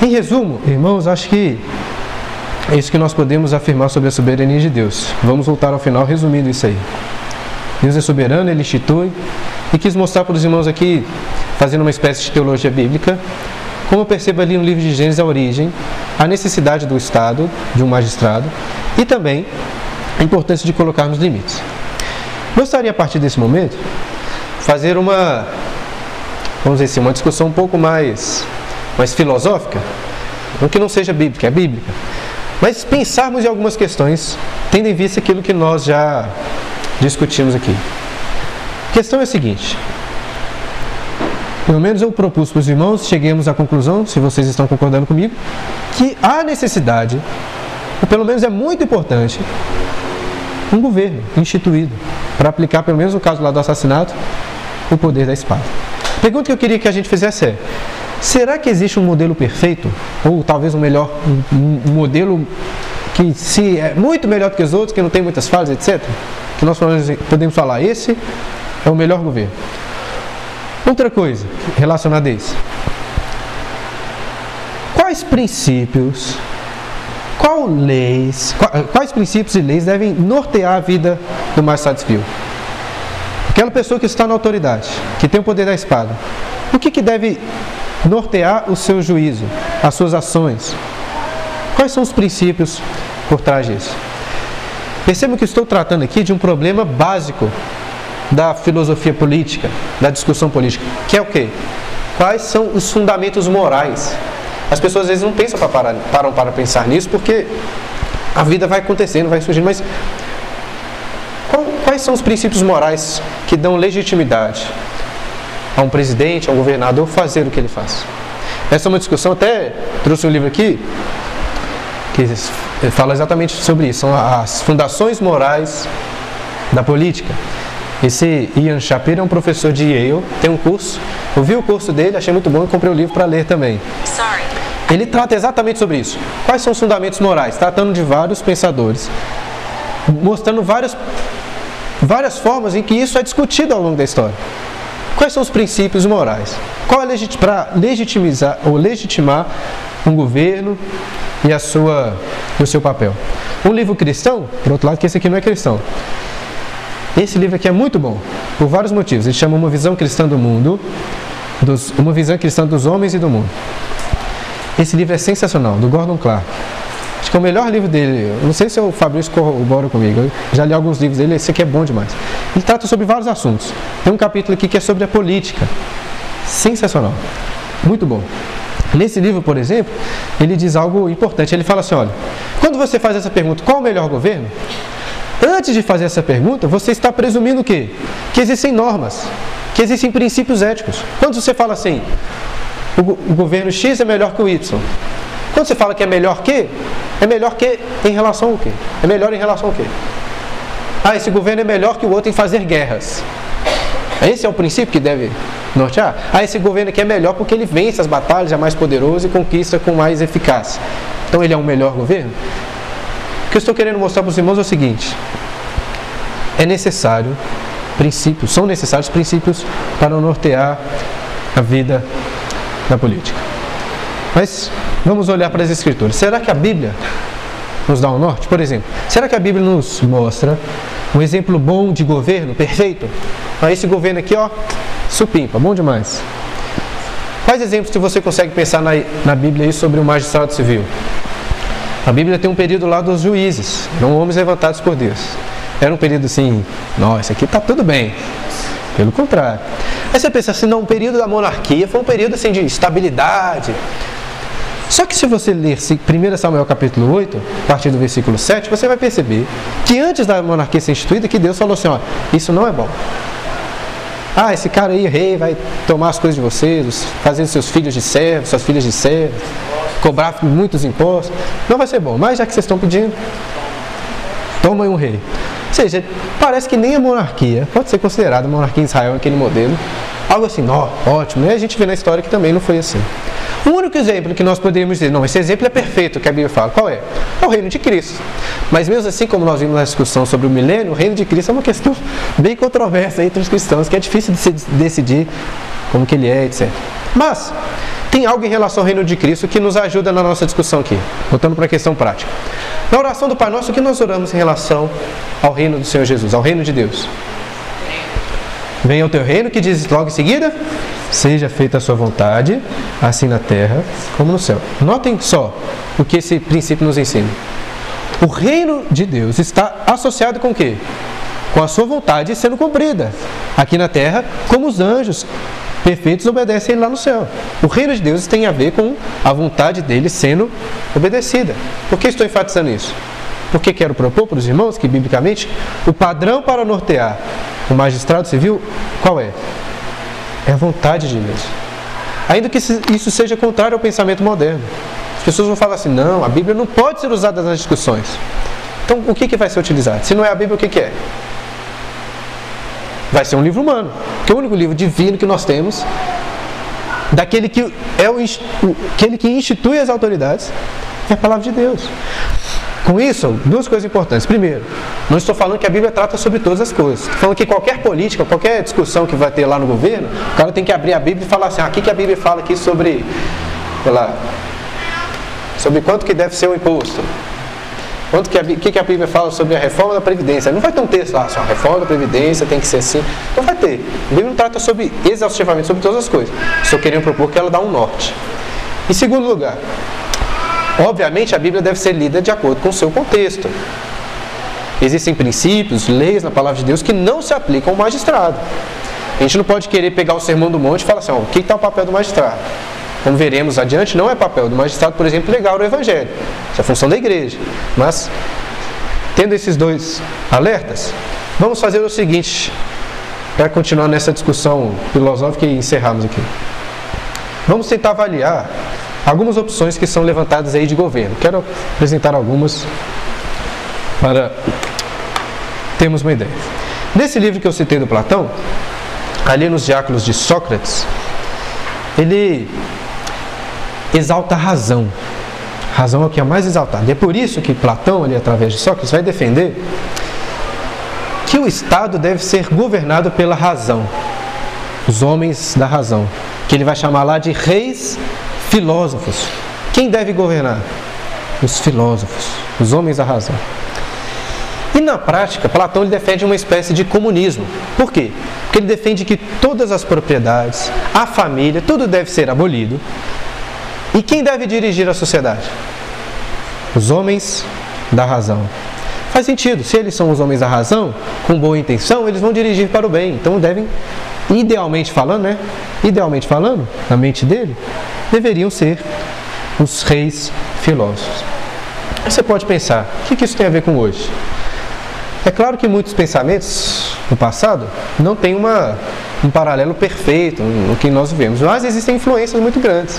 em resumo, irmãos, acho que é isso que nós podemos afirmar sobre a soberania de Deus. Vamos voltar ao final resumindo isso aí. Deus é soberano, Ele institui. E quis mostrar para os irmãos aqui, fazendo uma espécie de teologia bíblica, como eu percebo ali no livro de Gênesis a origem, a necessidade do Estado, de um magistrado, e também a importância de colocarmos limites. Gostaria, a partir desse momento, fazer uma, vamos dizer assim, uma discussão um pouco mais, mais filosófica, não que não seja bíblica, é bíblica, mas pensarmos em algumas questões, tendo em vista aquilo que nós já discutimos aqui. A questão é a seguinte: pelo menos eu propus para os irmãos, cheguemos à conclusão, se vocês estão concordando comigo, que há necessidade, ou pelo menos é muito importante, um governo instituído para aplicar, pelo menos no caso lá do assassinato, o poder da espada. A pergunta que eu queria que a gente fizesse é: será que existe um modelo perfeito? Ou talvez um melhor, um, um modelo que se é muito melhor do que os outros, que não tem muitas falhas, etc. Que nós podemos falar, esse é o melhor governo. Outra coisa relacionada a isso. Quais princípios, qual leis, quais princípios e leis devem nortear a vida do magistrado civil? Aquela pessoa que está na autoridade, que tem o poder da espada, o que, que deve nortear o seu juízo, as suas ações? Quais são os princípios por trás disso? Perceba que estou tratando aqui de um problema básico da filosofia política, da discussão política, que é o quê? Quais são os fundamentos morais? As pessoas às vezes não pensam para parar, param para pensar nisso porque a vida vai acontecendo, vai surgindo, mas qual, quais são os princípios morais que dão legitimidade a um presidente, a um governador fazer o que ele faz? Essa é uma discussão, até trouxe um livro aqui que fala exatamente sobre isso, são as fundações morais da política. Esse Ian Shapiro é um professor de Yale, tem um curso. Eu vi o curso dele, achei muito bom e comprei o livro para ler também. Sorry. Ele trata exatamente sobre isso. Quais são os fundamentos morais? Tratando de vários pensadores, mostrando várias, várias formas em que isso é discutido ao longo da história. Quais são os princípios morais? Qual é legit para legitimizar ou legitimar um governo e a sua e o seu papel? Um livro cristão, por outro lado, que esse aqui não é cristão. Esse livro aqui é muito bom, por vários motivos. Ele chama Uma Visão Cristã do Mundo, dos, Uma Visão Cristã dos Homens e do Mundo. Esse livro é sensacional, do Gordon Clark. Acho que é o melhor livro dele. Não sei se o Fabrício corrobora comigo. Eu já li alguns livros dele, esse aqui é bom demais. Ele trata sobre vários assuntos. Tem um capítulo aqui que é sobre a política. Sensacional. Muito bom. Nesse livro, por exemplo, ele diz algo importante. Ele fala assim: olha, quando você faz essa pergunta, qual o melhor governo? Antes de fazer essa pergunta, você está presumindo o quê? Que existem normas, que existem princípios éticos. Quando você fala assim, o, governo X é melhor que o Y. Quando você fala que é melhor que, é melhor que em relação ao quê? É melhor em relação ao quê? Ah, esse governo é melhor que o outro em fazer guerras. Esse é o princípio que deve nortear. Ah, esse governo aqui é melhor porque ele vence as batalhas, é mais poderoso e conquista com mais eficácia. Então ele é um melhor governo? Que eu estou querendo mostrar para os irmãos é o seguinte: é necessário princípios, são necessários princípios para nortear a vida da política. Mas vamos olhar para as Escrituras. Será que a Bíblia nos dá um norte? Por exemplo, será que a Bíblia nos mostra um exemplo bom de governo perfeito? Ah, esse governo aqui, ó, supimpa, bom demais. Quais exemplos que você consegue pensar na, na Bíblia aí sobre o magistrado civil? A Bíblia tem um período lá dos juízes, eram homens levantados por Deus. Era um período assim, nossa, aqui está tudo bem. Pelo contrário. Aí você pensa assim, não, o período da monarquia foi um período assim de estabilidade. Só que se você ler 1 Samuel capítulo 8, a partir do versículo 7, você vai perceber que antes da monarquia ser instituída, que Deus falou assim, ó, isso não é bom. Ah, esse cara aí, rei, vai tomar as coisas de vocês, fazer seus filhos de servos, suas filhas de servos cobrar muitos impostos. Não vai ser bom. Mas já que vocês estão pedindo, toma um rei. Ou seja, parece que nem a monarquia pode ser considerada a monarquia em Israel, aquele modelo. Algo assim, ó, ótimo. E a gente vê na história que também não foi assim. O único exemplo que nós poderíamos dizer, não, esse exemplo é perfeito que a Bíblia fala, qual é? É o reino de Cristo. Mas mesmo assim, como nós vimos na discussão sobre o milênio, o reino de Cristo é uma questão bem controversa entre os cristãos, que é difícil de se decidir como que ele é, etc. Mas, tem algo em relação ao reino de Cristo que nos ajuda na nossa discussão aqui, voltando para a questão prática. Na oração do Pai Nosso, o que nós oramos em relação ao reino do Senhor Jesus, ao reino de Deus? Venha o teu reino, que diz logo em seguida: Seja feita a sua vontade, assim na terra como no céu. Notem só o que esse princípio nos ensina. O reino de Deus está associado com o quê? Com a sua vontade sendo cumprida aqui na terra, como os anjos perfeitos obedecem lá no céu. O reino de Deus tem a ver com a vontade dele sendo obedecida. Por que estou enfatizando isso? Porque quero propor para os irmãos que, biblicamente, o padrão para nortear o magistrado civil, qual é? É a vontade de Deus. Ainda que isso seja contrário ao pensamento moderno. As pessoas vão falar assim: não, a Bíblia não pode ser usada nas discussões. Então, o que, que vai ser utilizado? Se não é a Bíblia, o que, que é? Vai ser um livro humano. Porque o único livro divino que nós temos, daquele que é o, aquele que institui as autoridades, é a palavra de Deus. Com isso, duas coisas importantes. Primeiro, não estou falando que a Bíblia trata sobre todas as coisas. Estou falando que qualquer política, qualquer discussão que vai ter lá no governo, o cara tem que abrir a Bíblia e falar assim: ah, o que, a Bíblia fala aqui sobre, sei lá, sobre quanto que deve ser o imposto? Quanto que a, que, que a Bíblia fala sobre a reforma da Previdência? Não vai ter um texto lá, só a reforma da Previdência tem que ser assim. Não vai ter. A Bíblia não trata sobre, exaustivamente sobre todas as coisas. Estou querendo propor que ela dá um norte. Em segundo lugar, Obviamente, a Bíblia deve ser lida de acordo com o seu contexto. Existem princípios, leis na palavra de Deus que não se aplicam ao magistrado. A gente não pode querer pegar o sermão do monte e falar assim: ó, o que está o papel do magistrado? Como veremos adiante, não é papel do magistrado, por exemplo, legal o evangelho. Isso é função da igreja. Mas, tendo esses dois alertas, vamos fazer o seguinte, para continuar nessa discussão filosófica e encerrarmos aqui. Vamos tentar avaliar algumas opções que são levantadas aí de governo. Quero apresentar algumas para termos uma ideia. Nesse livro que eu citei do Platão, ali nos Diáconos de Sócrates, ele exalta a razão. A razão é o que é mais exaltado. E é por isso que Platão, ali através de Sócrates, vai defender que o Estado deve ser governado pela razão, os homens da razão, que ele vai chamar lá de reis filósofos. Quem deve governar? Os filósofos, os homens da razão. E na prática, Platão ele defende uma espécie de comunismo. Por quê? Porque ele defende que todas as propriedades, a família, tudo deve ser abolido. E quem deve dirigir a sociedade? Os homens da razão. Faz sentido, se eles são os homens da razão, com boa intenção, eles vão dirigir para o bem. Então devem, idealmente falando, né? Idealmente falando, na mente dele, deveriam ser os reis filósofos. Você pode pensar, o que isso tem a ver com hoje? É claro que muitos pensamentos no passado não têm uma, um paralelo perfeito no que nós vivemos, mas existem influências muito grandes.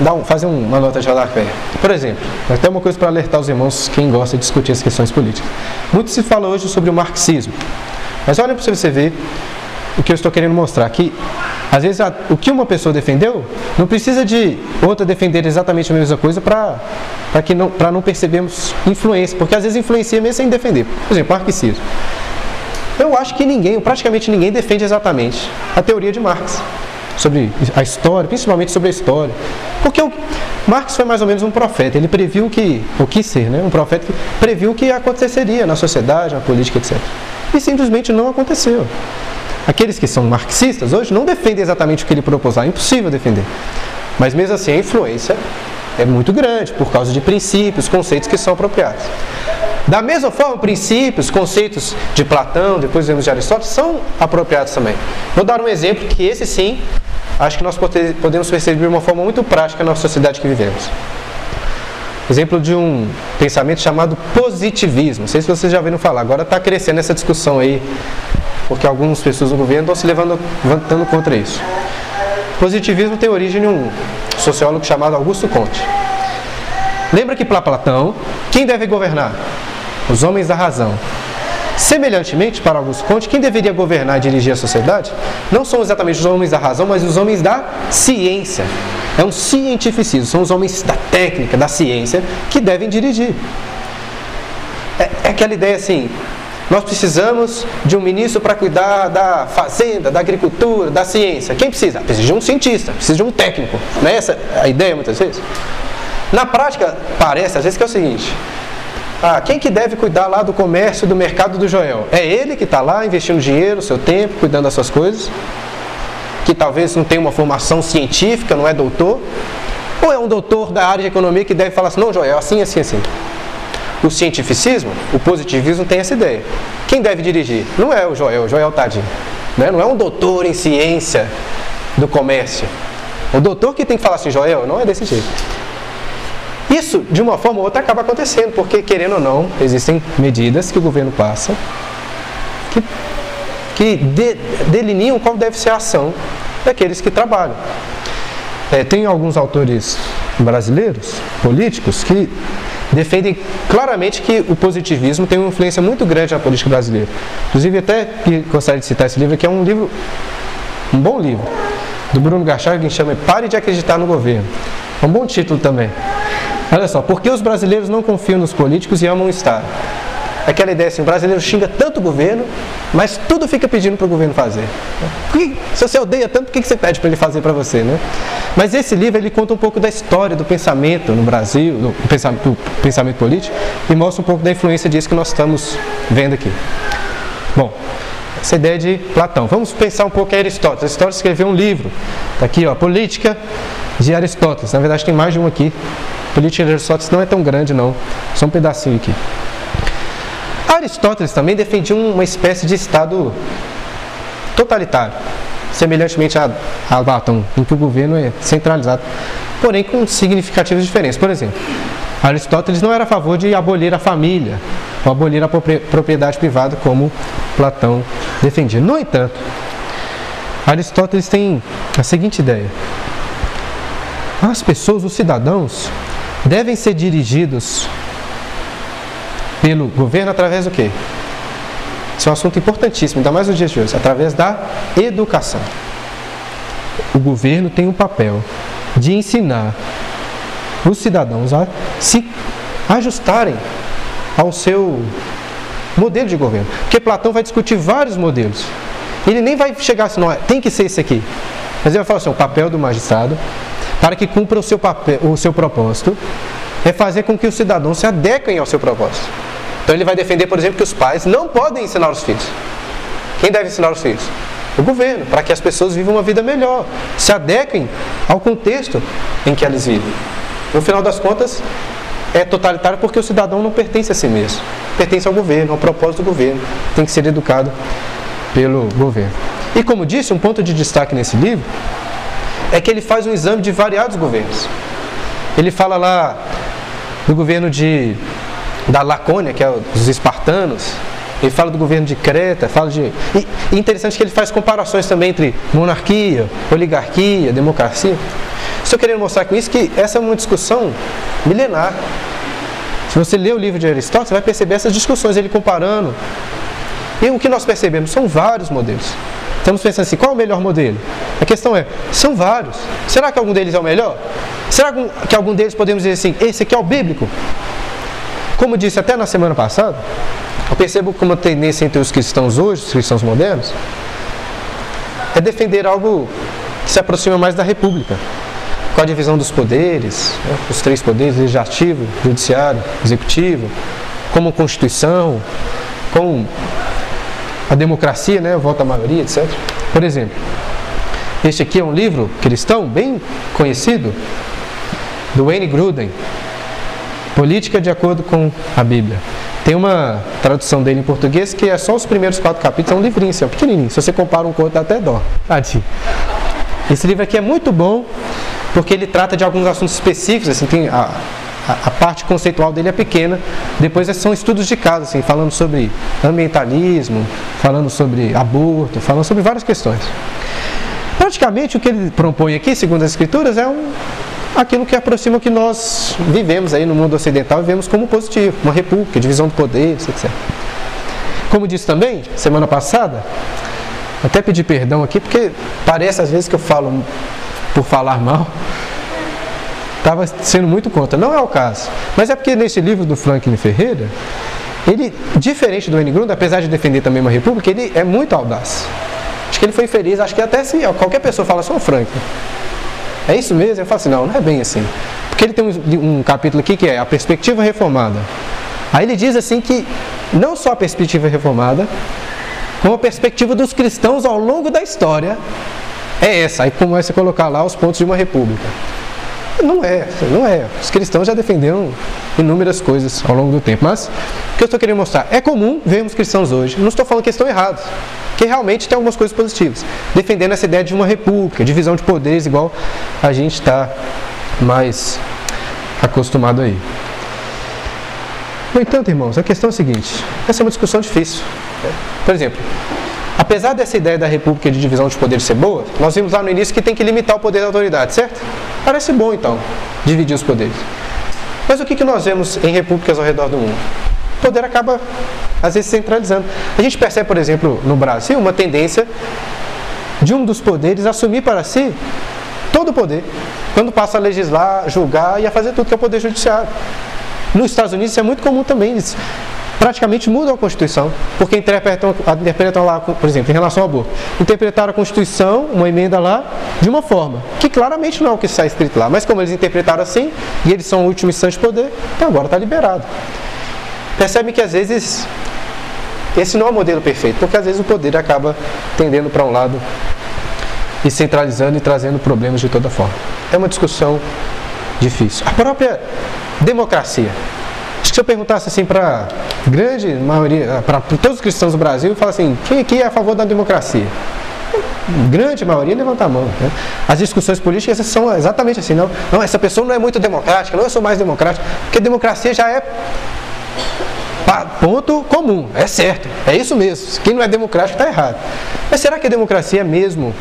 Dá um, fazer uma nota de rodapé. Por exemplo, até uma coisa para alertar os irmãos, quem gosta de discutir as questões políticas. Muito se fala hoje sobre o marxismo, mas olha para você ver o que eu estou querendo mostrar aqui. Às vezes, a, o que uma pessoa defendeu, não precisa de outra defender exatamente a mesma coisa para que não, não percebermos influência, porque às vezes influencia mesmo sem defender. Por exemplo, marxismo. Eu acho que ninguém, praticamente ninguém, defende exatamente a teoria de Marx sobre a história, principalmente sobre a história. Porque o, Marx foi mais ou menos um profeta, ele previu que, o que ser, né? um profeta que previu o que aconteceria na sociedade, na política, etc. E simplesmente não aconteceu. Aqueles que são marxistas hoje não defendem exatamente o que ele propôs é impossível defender. Mas mesmo assim a influência é muito grande por causa de princípios, conceitos que são apropriados. Da mesma forma, princípios, conceitos de Platão, depois vemos de Aristóteles, são apropriados também. Vou dar um exemplo que esse sim, acho que nós podemos perceber de uma forma muito prática na sociedade que vivemos. Exemplo de um pensamento chamado positivismo. Não sei se vocês já ouviram falar. Agora está crescendo essa discussão aí porque algumas pessoas do governo estão se levantando contra isso. Positivismo tem origem em um sociólogo chamado Augusto Conte. Lembra que para Platão, quem deve governar? Os homens da razão. Semelhantemente, para Augusto Conte, quem deveria governar e dirigir a sociedade não são exatamente os homens da razão, mas os homens da ciência. É um cientificismo, são os homens da técnica, da ciência, que devem dirigir. É, é aquela ideia assim: nós precisamos de um ministro para cuidar da fazenda, da agricultura, da ciência. Quem precisa? Precisa de um cientista, precisa de um técnico. Não é essa a ideia muitas vezes? Na prática, parece às vezes que é o seguinte: ah, quem que deve cuidar lá do comércio, do mercado do Joel? É ele que está lá investindo dinheiro, seu tempo, cuidando das suas coisas? Que talvez não tenha uma formação científica, não é doutor? Ou é um doutor da área de economia que deve falar assim: não, Joel, assim, assim, assim? O cientificismo, o positivismo tem essa ideia. Quem deve dirigir? Não é o Joel, o Joel Tadinho. Né? Não é um doutor em ciência do comércio. O doutor que tem que falar assim, Joel, não é desse jeito. Isso, de uma forma ou outra, acaba acontecendo, porque, querendo ou não, existem medidas que o governo passa que que de, delineam qual deve ser a ação daqueles que trabalham. É, tem alguns autores brasileiros, políticos, que defendem claramente que o positivismo tem uma influência muito grande na política brasileira. Inclusive, até gostaria de citar esse livro, que é um livro, um bom livro, do Bruno Gachard, que chama Pare de Acreditar no Governo. É um bom título também. Olha só, por que os brasileiros não confiam nos políticos e amam o Estado? Aquela ideia assim, o brasileiro xinga tanto o governo, mas tudo fica pedindo para o governo fazer. Se você odeia tanto, o que você pede para ele fazer para você, né? Mas esse livro ele conta um pouco da história do pensamento no Brasil, do pensamento, do pensamento político, e mostra um pouco da influência disso que nós estamos vendo aqui. Bom, essa ideia de Platão. Vamos pensar um pouco em Aristóteles. Aristóteles escreveu um livro, está aqui, ó, Política de Aristóteles. Na verdade, tem mais de um aqui. Política de Aristóteles não é tão grande, não. Só um pedacinho aqui. Aristóteles também defendia uma espécie de Estado totalitário, semelhantemente a, a Platão, em que o governo é centralizado, porém com significativas diferenças. Por exemplo, Aristóteles não era a favor de abolir a família ou abolir a propriedade privada, como Platão defendia. No entanto, Aristóteles tem a seguinte ideia: as pessoas, os cidadãos, devem ser dirigidos pelo governo através do quê? Isso é um assunto importantíssimo, ainda mais nos dias de hoje, através da educação. O governo tem o papel de ensinar os cidadãos a se ajustarem ao seu modelo de governo. Porque Platão vai discutir vários modelos. Ele nem vai chegar assim, não, tem que ser esse aqui. Mas ele vai falar assim, o papel do magistrado, para que cumpra o seu, papel, o seu propósito, é fazer com que os cidadãos se adequem ao seu propósito. Então ele vai defender, por exemplo, que os pais não podem ensinar os filhos. Quem deve ensinar os filhos? O governo, para que as pessoas vivam uma vida melhor, se adequem ao contexto em que elas vivem. No final das contas, é totalitário porque o cidadão não pertence a si mesmo, pertence ao governo, ao propósito do governo, tem que ser educado pelo governo. E como disse, um ponto de destaque nesse livro é que ele faz um exame de variados governos. Ele fala lá do governo de da Lacônia, que é os espartanos. Ele fala do governo de Creta, fala de. E, interessante que ele faz comparações também entre monarquia, oligarquia, democracia. Estou querendo mostrar com isso que essa é uma discussão milenar. Se você ler o livro de Aristóteles, você vai perceber essas discussões, ele comparando. E o que nós percebemos são vários modelos. Estamos pensando assim, qual é o melhor modelo? A questão é, são vários. Será que algum deles é o melhor? Será que algum deles podemos dizer assim, esse aqui é o bíblico? Como disse até na semana passada, eu percebo como a tendência entre os cristãos hoje, os cristãos modernos, é defender algo que se aproxima mais da república, com a divisão dos poderes, né, os três poderes, legislativo, judiciário, executivo, como constituição, com a democracia, né, voto da maioria, etc. Por exemplo, este aqui é um livro cristão bem conhecido, do Wayne Gruden, Política de acordo com a Bíblia. Tem uma tradução dele em português que é só os primeiros quatro capítulos, é um livrinho, assim, é um pequenininho. Se você compara um com outro, dá até dó. Tadinho. Esse livro aqui é muito bom porque ele trata de alguns assuntos específicos, assim, tem a, a, a, parte conceitual dele é pequena. Depois são estudos de caso, assim, falando sobre ambientalismo, falando sobre aborto, falando sobre várias questões. Praticamente o que ele propõe aqui, segundo as escrituras, é um, aquilo que aproxima o que nós vivemos aí no mundo ocidental e vemos como positivo, uma república, divisão de poderes, etc. Como disse também, semana passada, até pedir perdão aqui, porque parece às vezes que eu falo por falar mal, estava sendo muito contra. Não é o caso. Mas é porque nesse livro do Franklin Ferreira, ele, diferente do N. Grunda, apesar de defender também uma república, ele é muito audaz. Acho que ele foi feliz, acho que até se qualquer pessoa fala, sou o Franklin. É isso mesmo? Eu falo assim, não, não é bem assim. Porque ele tem um, um capítulo aqui que é a perspectiva reformada. Aí ele diz assim que não só a perspectiva reformada, como a perspectiva dos cristãos ao longo da história é essa. Aí começa a colocar lá os pontos de uma república. Não é, não é. Os cristãos já defenderam inúmeras coisas ao longo do tempo. Mas o que eu estou querendo mostrar é comum vermos cristãos hoje. Não estou falando que estão errados que realmente tem algumas coisas positivas, defendendo essa ideia de uma república, divisão de poderes, igual a gente está mais acostumado aí. No entanto, irmãos, a questão é a seguinte: essa é uma discussão difícil. Por exemplo, apesar dessa ideia da república de divisão de poderes ser boa, nós vimos lá no início que tem que limitar o poder da autoridade, certo? Parece bom então, dividir os poderes. Mas o que, que nós vemos em repúblicas ao redor do mundo? O poder acaba, às vezes, centralizando. A gente percebe, por exemplo, no Brasil, uma tendência de um dos poderes assumir para si todo o poder, quando passa a legislar, julgar e a fazer tudo, que é o poder judiciário. Nos Estados Unidos isso é muito comum também. Eles praticamente mudam a Constituição, porque interpretam, interpretam lá, por exemplo, em relação ao aborto, interpretaram a Constituição, uma emenda lá, de uma forma, que claramente não é o que está escrito lá, mas como eles interpretaram assim, e eles são o último instante de poder, então agora está liberado. Percebem que às vezes esse não é o modelo perfeito, porque às vezes o poder acaba tendendo para um lado e centralizando e trazendo problemas de toda forma. É uma discussão difícil. A própria democracia. Se eu perguntasse assim para grande maioria, para todos os cristãos do Brasil, falo assim, quem aqui é a favor da democracia? grande maioria levanta a mão. Né? As discussões políticas são exatamente assim, não, não, essa pessoa não é muito democrática, não, eu sou mais democrático, porque democracia já é ponto comum, é certo, é isso mesmo. Quem não é democrático está errado. Mas será que a democracia é mesmo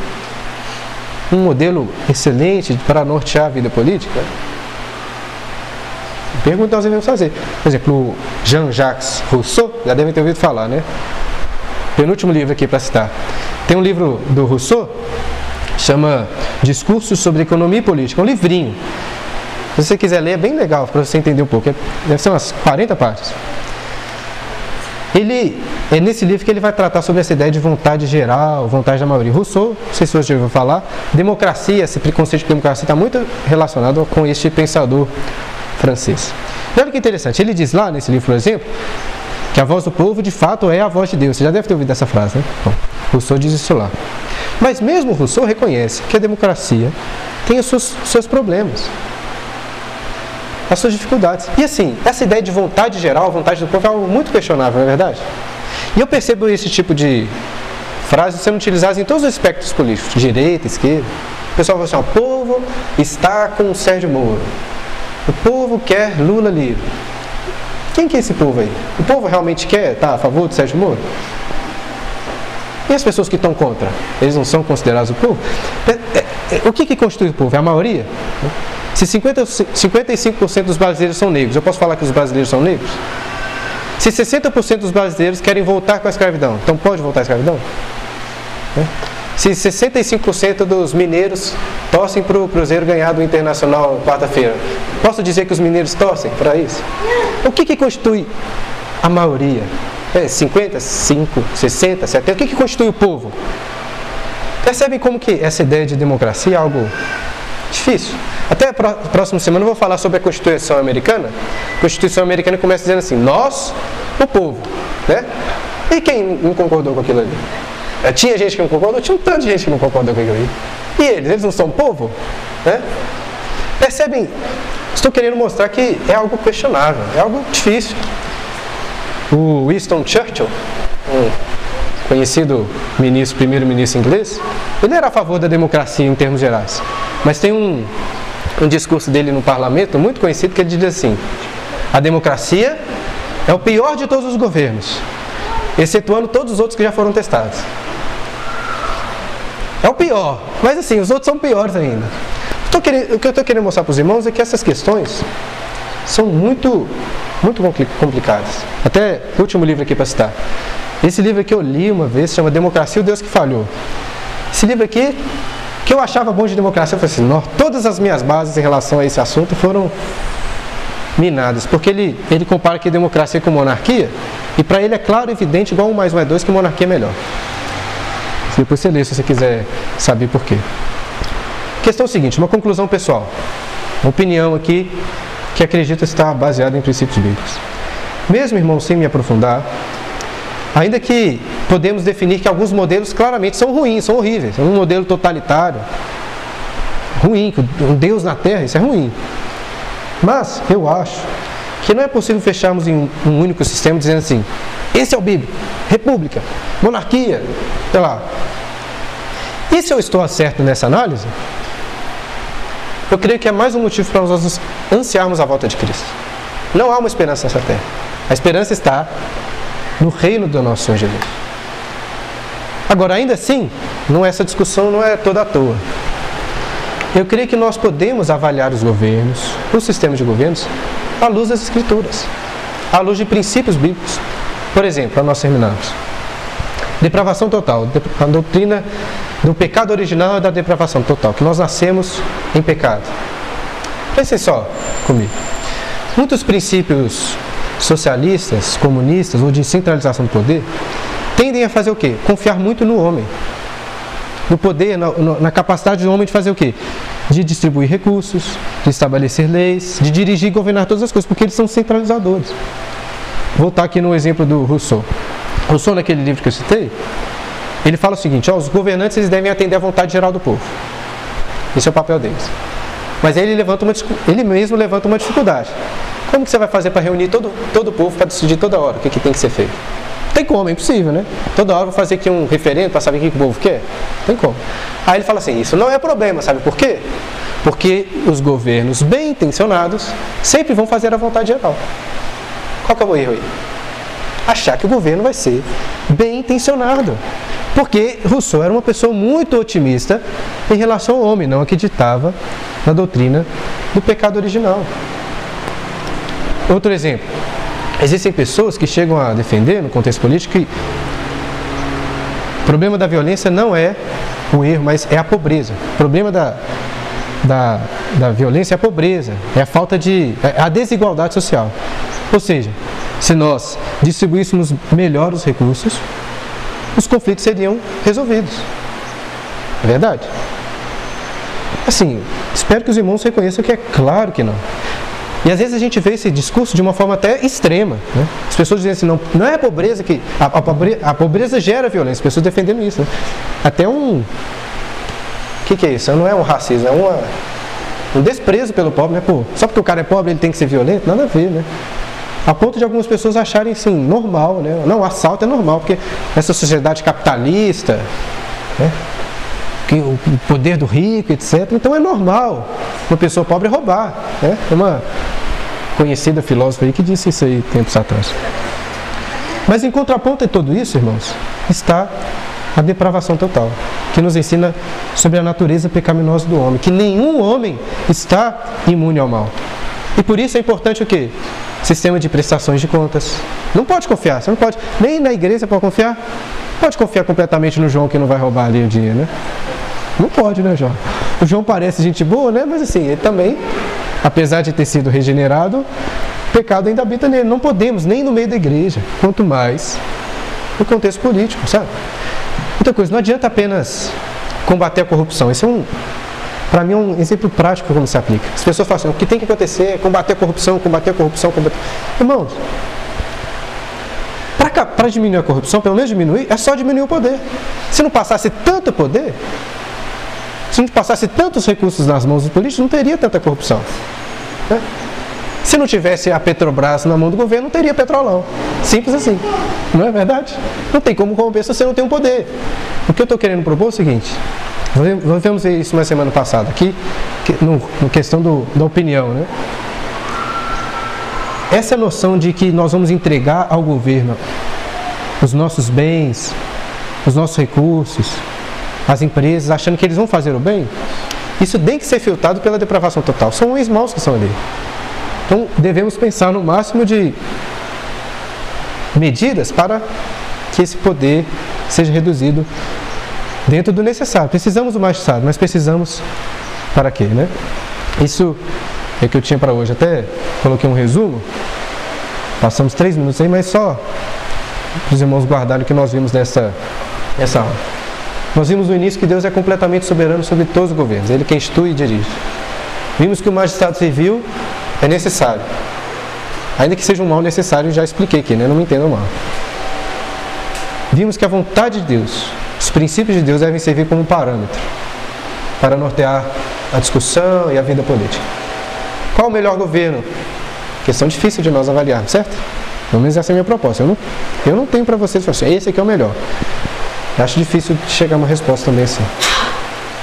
um modelo excelente para nortear a vida política? Pergunta que nós devemos fazer. Por exemplo, o Jean-Jacques Rousseau, já devem ter ouvido falar, né? Penúltimo livro aqui para citar. Tem um livro do Rousseau, chama Discursos sobre Economia e Política, um livrinho. Se você quiser ler, é bem legal para você entender um pouco. É, deve ser umas 40 páginas. Ele é nesse livro que ele vai tratar sobre essa ideia de vontade geral, vontade da maioria. Rousseau, não sei se você já ouviu falar, democracia, esse preconceito de democracia está muito relacionado com este pensador francês. E olha que interessante, ele diz lá nesse livro, por exemplo, que a voz do povo de fato é a voz de Deus. Você já deve ter ouvido essa frase, né? Bom, Rousseau diz isso lá. Mas mesmo Rousseau reconhece que a democracia tem os seus, seus problemas as suas dificuldades. E assim, essa ideia de vontade geral, vontade do povo é algo muito questionável, não é verdade? E eu percebo esse tipo de frases sendo utilizadas em todos os aspectos políticos, direita, esquerda. O pessoal fala assim, o povo está com o Sérgio Moro. O povo quer Lula livre. Quem que é esse povo aí? O povo realmente quer estar a favor do Sérgio Moro? E as pessoas que estão contra? Eles não são considerados o povo? É, é, é, o que, que constitui o povo? É a maioria? Se 50, 55% dos brasileiros são negros, eu posso falar que os brasileiros são negros? Se 60% dos brasileiros querem voltar com a escravidão, então pode voltar à escravidão? Né? Se 65% dos mineiros torcem para o Cruzeiro ganhar do Internacional quarta-feira, posso dizer que os mineiros torcem para isso? O que, que constitui a maioria? É 50, 5, 60, 70? O que, que constitui o povo? Percebem como que essa ideia de democracia é algo difícil? Até a próxima semana eu vou falar sobre a Constituição Americana. A Constituição Americana começa dizendo assim: nós, o povo. Né? E quem não concordou com aquilo ali? É, tinha gente que não concordou? Tinha um tanto de gente que não concordou com aquilo. E eles? Eles não são povo? Né? Percebem? Estou querendo mostrar que é algo questionável, é algo difícil. O Winston Churchill, um conhecido ministro, primeiro-ministro inglês, ele era a favor da democracia em termos gerais. Mas tem um, um discurso dele no parlamento muito conhecido que ele diz assim: a democracia é o pior de todos os governos, excetuando todos os outros que já foram testados. É o pior, mas assim, os outros são piores ainda. Querendo, o que eu estou querendo mostrar para os irmãos é que essas questões são muito, muito complicadas. Até o último livro aqui para citar. Esse livro aqui eu li uma vez, chama Democracia, o Deus que Falhou. Esse livro aqui que eu achava bom de democracia, eu falei assim, todas as minhas bases em relação a esse assunto foram minadas, porque ele, ele compara aqui democracia com monarquia, e para ele é claro, evidente, igual um mais um é dois, que monarquia é melhor. Depois você lê se você quiser saber por quê. Questão seguinte, uma conclusão pessoal. Uma opinião aqui que acredito estar baseada em princípios bíblicos. Mesmo, irmão, sem me aprofundar, Ainda que podemos definir que alguns modelos claramente são ruins, são horríveis. Um modelo totalitário, ruim, um Deus na Terra, isso é ruim. Mas eu acho que não é possível fecharmos em um único sistema dizendo assim: esse é o bíblico, república, monarquia, sei lá. E se eu estou acerto nessa análise? Eu creio que é mais um motivo para nós ansiarmos a volta de Cristo. Não há uma esperança nessa terra. A esperança está no reino do nosso Senhor Jesus. Agora, ainda assim, não essa discussão não é toda à toa. Eu creio que nós podemos avaliar os governos, os sistemas de governos, à luz das escrituras, à luz de princípios bíblicos. Por exemplo, nós terminamos. Depravação total, a doutrina do pecado original é da depravação total, que nós nascemos em pecado. Pensem só comigo. Muitos princípios socialistas, comunistas ou de centralização do poder tendem a fazer o quê? Confiar muito no homem. No poder, na, na capacidade do homem de fazer o quê? De distribuir recursos, de estabelecer leis, de dirigir e governar todas as coisas, porque eles são centralizadores. Voltar aqui no exemplo do Rousseau. Rousseau, naquele livro que eu citei, ele fala o seguinte: ó, os governantes eles devem atender à vontade geral do povo. Esse é o papel deles. Mas ele, levanta uma, ele mesmo levanta uma dificuldade. Como que você vai fazer para reunir todo, todo o povo para decidir toda hora o que, que tem que ser feito? Tem como, é impossível, né? Toda hora eu vou fazer aqui um referendo para saber o que o povo quer? Tem como. Aí ele fala assim: isso não é problema, sabe por quê? Porque os governos bem intencionados sempre vão fazer a vontade geral. Qual que é o erro aí? Achar que o governo vai ser bem intencionado. Porque Rousseau era uma pessoa muito otimista em relação ao homem, não acreditava na doutrina do pecado original. Outro exemplo. Existem pessoas que chegam a defender, no contexto político, que o problema da violência não é o erro, mas é a pobreza. O problema da, da, da violência é a pobreza, é a falta de. é a desigualdade social. Ou seja, se nós distribuíssemos melhor os recursos, os conflitos seriam resolvidos. É verdade? Assim, espero que os irmãos reconheçam que é claro que não. E às vezes a gente vê esse discurso de uma forma até extrema. Né? As pessoas dizem assim, não, não é a pobreza que. A, a, pobreza, a pobreza gera violência, as pessoas defendendo isso. Né? Até um. O que, que, é isso? Não é um racismo, é uma, um desprezo pelo pobre, né? Pô, só porque o cara é pobre ele tem que ser violento? Nada a ver, né? A ponto de algumas pessoas acharem assim, normal, né? Não, assalto é normal, porque essa sociedade capitalista, né? que o poder do rico, etc. Então é normal uma pessoa pobre roubar. Né? Uma conhecida filósofa aí que disse isso aí tempos atrás. Mas em contraponto a tudo isso, irmãos, está a depravação total, que nos ensina sobre a natureza pecaminosa do homem, que nenhum homem está imune ao mal. E por isso é importante o quê? Sistema de prestações de contas. Não pode confiar, você não pode, nem na igreja pode confiar. Pode confiar completamente no João que não vai roubar ali o dinheiro, né? Não pode, né, João? O João parece gente boa, né? Mas assim, ele também, apesar de ter sido regenerado, o pecado ainda habita nele. Não podemos, nem no meio da igreja, quanto mais no contexto político, sabe? Outra coisa, não adianta apenas combater a corrupção. Esse é um, para mim, é um exemplo prático como se aplica. As pessoas falam assim, o que tem que acontecer é combater a corrupção, combater a corrupção, combater... Irmãos, para diminuir a corrupção, pelo menos diminuir, é só diminuir o poder. Se não passasse tanto poder, se gente passasse tantos recursos nas mãos dos políticos, não teria tanta corrupção. Né? Se não tivesse a Petrobras na mão do governo, não teria petrolão. Simples assim. Não é verdade? Não tem como corromper se você não tem um poder. O que eu estou querendo propor é o seguinte. Nós vemos isso na semana passada aqui, no, no questão do, da opinião. Né? Essa noção de que nós vamos entregar ao governo os nossos bens, os nossos recursos, as empresas, achando que eles vão fazer o bem, isso tem que ser filtrado pela depravação total. São homens maus que são ali. Então devemos pensar no máximo de medidas para que esse poder seja reduzido dentro do necessário. Precisamos do magistrado, mas precisamos para quê, né? Isso é que eu tinha para hoje. Até coloquei um resumo. Passamos três minutos aí, mas só os irmãos guardarem o que nós vimos nessa, nessa aula. Nós vimos no início que Deus é completamente soberano sobre todos os governos, Ele quem institui e dirige. Vimos que o magistrado civil é necessário. Ainda que seja um mal necessário, já expliquei aqui, né? não me entendam mal. Vimos que a vontade de Deus, os princípios de Deus devem servir como parâmetro para nortear a discussão e a vida política. Qual o melhor governo? Questão difícil de nós avaliarmos, certo? Pelo menos essa é a minha proposta. Eu não, eu não tenho para vocês assim, esse aqui é o melhor. Eu acho difícil chegar a uma resposta também assim.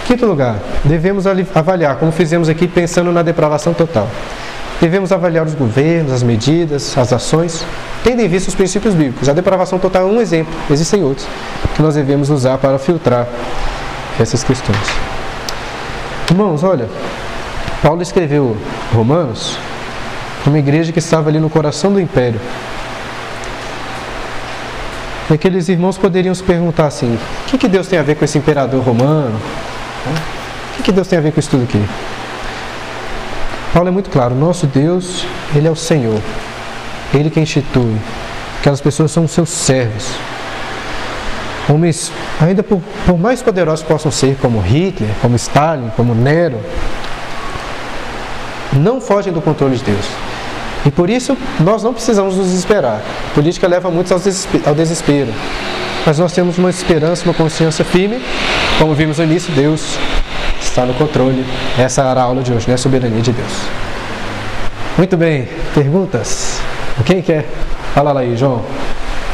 Quinto lugar, devemos avaliar, como fizemos aqui, pensando na depravação total. Devemos avaliar os governos, as medidas, as ações, tendo em vista os princípios bíblicos. A depravação total é um exemplo, existem outros que nós devemos usar para filtrar essas questões. Irmãos, olha, Paulo escreveu Romanos uma igreja que estava ali no coração do império. E aqueles irmãos poderiam se perguntar assim: o que, que Deus tem a ver com esse imperador romano? O que, que Deus tem a ver com isso tudo aqui? Paulo é muito claro: nosso Deus, Ele é o Senhor, Ele que institui. Aquelas pessoas são seus servos. Homens, ainda por, por mais poderosos possam ser, como Hitler, como Stalin, como Nero, não fogem do controle de Deus. E por isso nós não precisamos nos desesperar. A política leva muitos ao desespero. Mas nós temos uma esperança, uma consciência firme. Como vimos no início, Deus está no controle. Essa era a aula de hoje, né? Soberania de Deus. Muito bem, perguntas? Quem quer? Fala lá aí, João.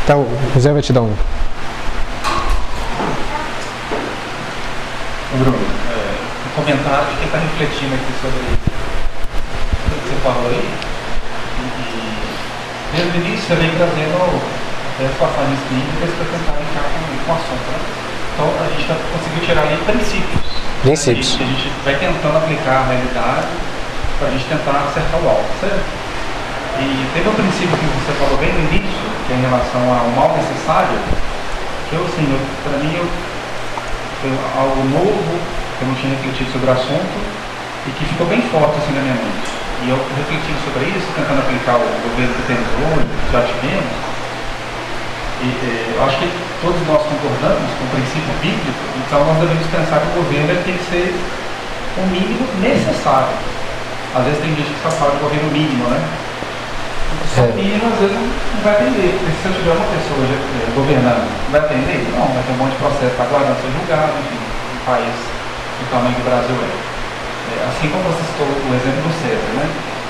Então, o Zé vai te dar um. Bruno, é, um comentário de quem está refletindo aqui sobre o que você falou aí desde o início eu venho trazendo as passagens bíblicas para tentar linkar com, com o assunto. Né? Então a gente vai conseguir tirar ali princípios. Princípios. A, gente, vai tentando aplicar a realidade para a gente tentar acertar o alvo, certo? E teve um princípio que você falou bem no início, que é em relação ao mal necessário, que eu, assim, para mim, eu, foi algo novo, que eu não tinha refletido sobre o assunto, e que ficou bem forte assim na minha mente. E eu refletindo sobre isso, tentando aplicar o governo que temos hoje, que já tivemos, e, eh, eu acho que todos nós concordamos com o princípio bíblico, então nós devemos pensar que o governo tem que ser o mínimo necessário. Às vezes tem gente que só fala de governo mínimo, né? Só é. mínimo às vezes não vai atender, porque se eu tiver uma pessoa eh, governando, vai atender? Não, vai ter um monte de processo para aguardando ser julgado, enfim, um país do tamanho que o Brasil é. É, assim como você citou o exemplo do César, né?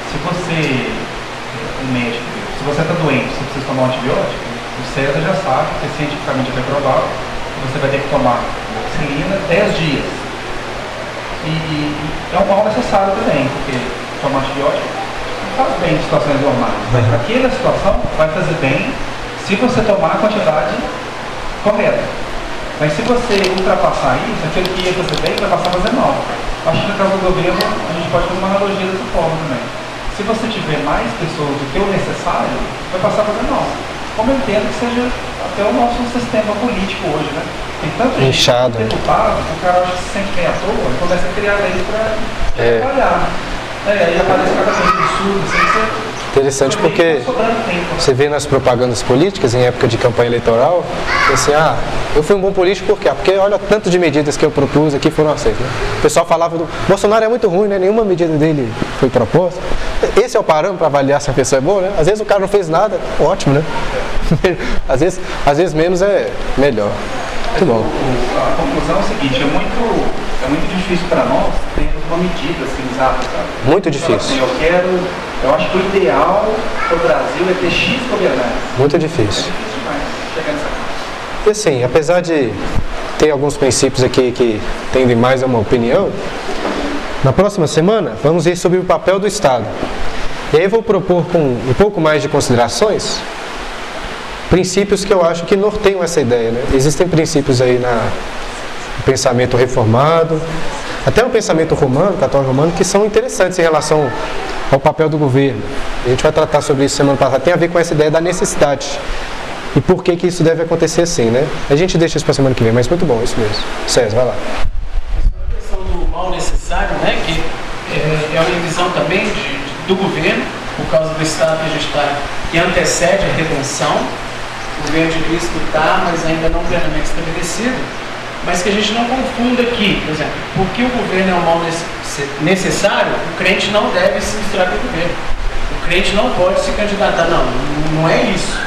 Se você, é, um médico, se você está doente, você precisa tomar um antibiótico, o César já sabe, que é cientificamente comprovado, que você vai ter que tomar insulina 10 dias. E, e, é um mal necessário também, porque tomar antibiótico faz bem em situações normais, mas para aquela situação vai fazer bem se você tomar a quantidade correta. Mas se você ultrapassar isso, aquilo que ia fazer bem vai passar a fazer mal. Acho que no caso do governo, a gente pode fazer uma analogia dessa forma também. Se você tiver mais pessoas do que o necessário, vai passar a fazer mal. Como eu entendo que seja até o nosso sistema político hoje, né? Tem tanto Inchado. gente deputado, o cara acha que se sente bem à toa e começa a criar leis para é. trabalhar. É, aí aparece cada coisa absurda, assim, você Interessante porque você vê nas propagandas políticas, em época de campanha eleitoral, assim, ah, eu fui um bom político por quê? Porque olha tanto de medidas que eu propus aqui foram aceitas. Né? O pessoal falava do Bolsonaro é muito ruim, né? Nenhuma medida dele foi proposta. Esse é o parâmetro para avaliar se a pessoa é boa, né? Às vezes o cara não fez nada, ótimo, né? às, vezes, às vezes menos é melhor. Muito bom. A conclusão é o seguinte, é muito, é muito difícil para nós ter uma medida assim, exata, sabe? Muito difícil. Assim, eu quero eu acho que o ideal para o Brasil é ter X governantes. Muito difícil. É difícil demais chegar nessa E assim, apesar de ter alguns princípios aqui que tendem mais a uma opinião, na próxima semana vamos ver sobre o papel do Estado. E aí eu vou propor com um pouco mais de considerações princípios que eu acho que norteiam essa ideia. Né? Existem princípios aí na, no pensamento reformado, até no pensamento romano, católico romano, que são interessantes em relação ao papel do governo. A gente vai tratar sobre isso semana passada. Tem a ver com essa ideia da necessidade. E por que, que isso deve acontecer assim, né? A gente deixa isso para semana que vem, mas muito bom, isso mesmo. César, vai lá. A questão do mal necessário, né? Que é, é uma visão também de, do governo, por causa do estado que a gente está, que antecede a redenção. O governo de Cristo está, mas ainda não plenamente estabelecido mas que a gente não confunda aqui, por exemplo, porque o governo é um mal necessário, o crente não deve se misturar com o governo. O crente não pode se candidatar, não, não é isso.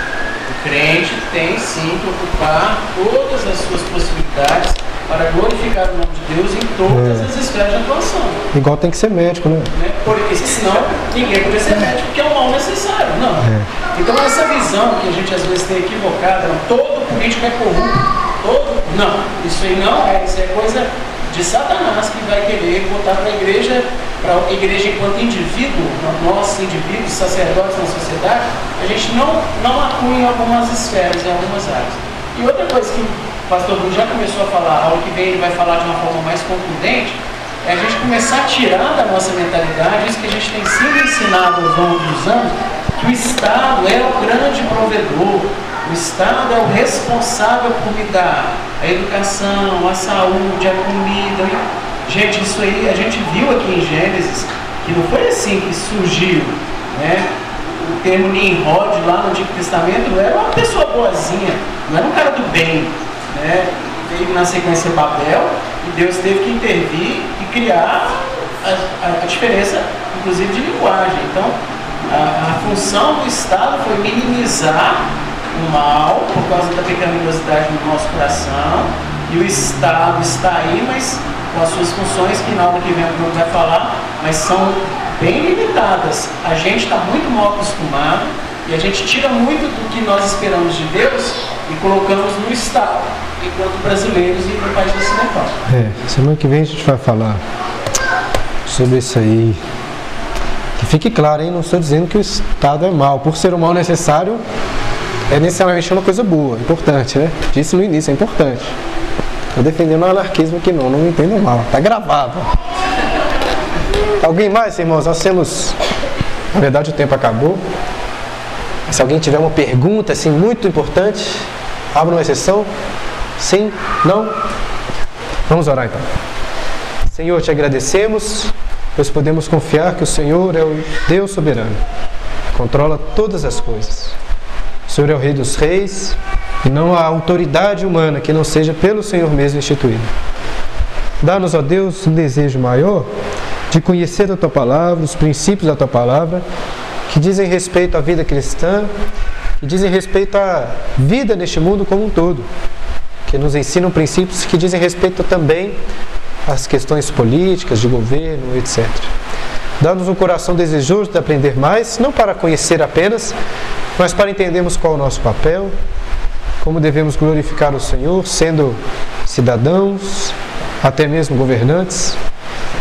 O crente tem sim que ocupar todas as suas possibilidades para glorificar o nome de Deus em todas é. as esferas de atuação. Igual tem que ser médico, né? né? Porque senão ninguém pode ser médico, porque é um mal necessário, não. É. Então essa visão que a gente às vezes tem equivocada, todo político é corrupto todo. Não, isso aí não é, isso é coisa de Satanás que vai querer botar para a igreja, para a igreja enquanto indivíduo, nós indivíduos, sacerdotes na sociedade, a gente não, não atua em algumas esferas, em algumas áreas. E outra coisa que o pastor Bruno já começou a falar, a aula que vem ele vai falar de uma forma mais contundente, é a gente começar a tirar da nossa mentalidade isso que a gente tem sido ensinado ao longo dos anos, que o Estado é o grande provedor, o Estado é o responsável por me dar a educação, a saúde, a comida. Gente, isso aí a gente viu aqui em Gênesis, que não foi assim que surgiu, né? O termo Nimrod lá no Antigo Testamento era uma pessoa boazinha, não era um cara do bem, né? Veio na sequência Babel e Deus teve que intervir e criar a, a, a diferença, inclusive, de linguagem. Então, a, a função do Estado foi minimizar o mal por causa da pecaminosidade no nosso coração e o Estado está aí, mas com as suas funções, que na aula que vem o vai falar, mas são bem limitadas. A gente está muito mal acostumado e a gente tira muito do que nós esperamos de Deus e colocamos no Estado, enquanto brasileiros e no país ocidental. É, semana que vem a gente vai falar sobre isso aí. Que fique claro, hein? Não estou dizendo que o Estado é mal. Por ser o mal necessário, é necessariamente uma coisa boa, importante, né? Disse no início, é importante. Estou defendendo o anarquismo aqui não, não me entendam mal. Está gravado. Alguém mais, irmãos? Nós temos. Na verdade, o tempo acabou. Se alguém tiver uma pergunta assim muito importante, abra uma exceção. Sim? Não? Vamos orar então. Senhor, te agradecemos, pois podemos confiar que o Senhor é o Deus soberano, controla todas as coisas. O Senhor é o Rei dos Reis e não há autoridade humana que não seja pelo Senhor mesmo instituída. Dá-nos, ó Deus, um desejo maior de conhecer a Tua palavra, os princípios da Tua palavra, que dizem respeito à vida cristã, que dizem respeito à vida neste mundo como um todo, que nos ensinam princípios que dizem respeito também às questões políticas, de governo, etc. Dá-nos um coração desejoso de aprender mais, não para conhecer apenas, mas para entendermos qual é o nosso papel, como devemos glorificar o Senhor, sendo cidadãos, até mesmo governantes,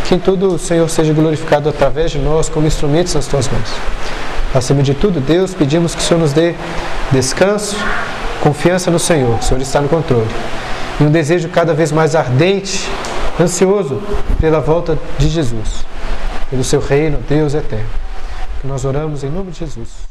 que em tudo o Senhor seja glorificado através de nós como instrumentos nas tuas mãos. Acima de tudo, Deus, pedimos que o Senhor nos dê descanso, confiança no Senhor, o Senhor está no controle. E um desejo cada vez mais ardente, ansioso pela volta de Jesus, pelo seu reino, Deus eterno. Que nós oramos em nome de Jesus.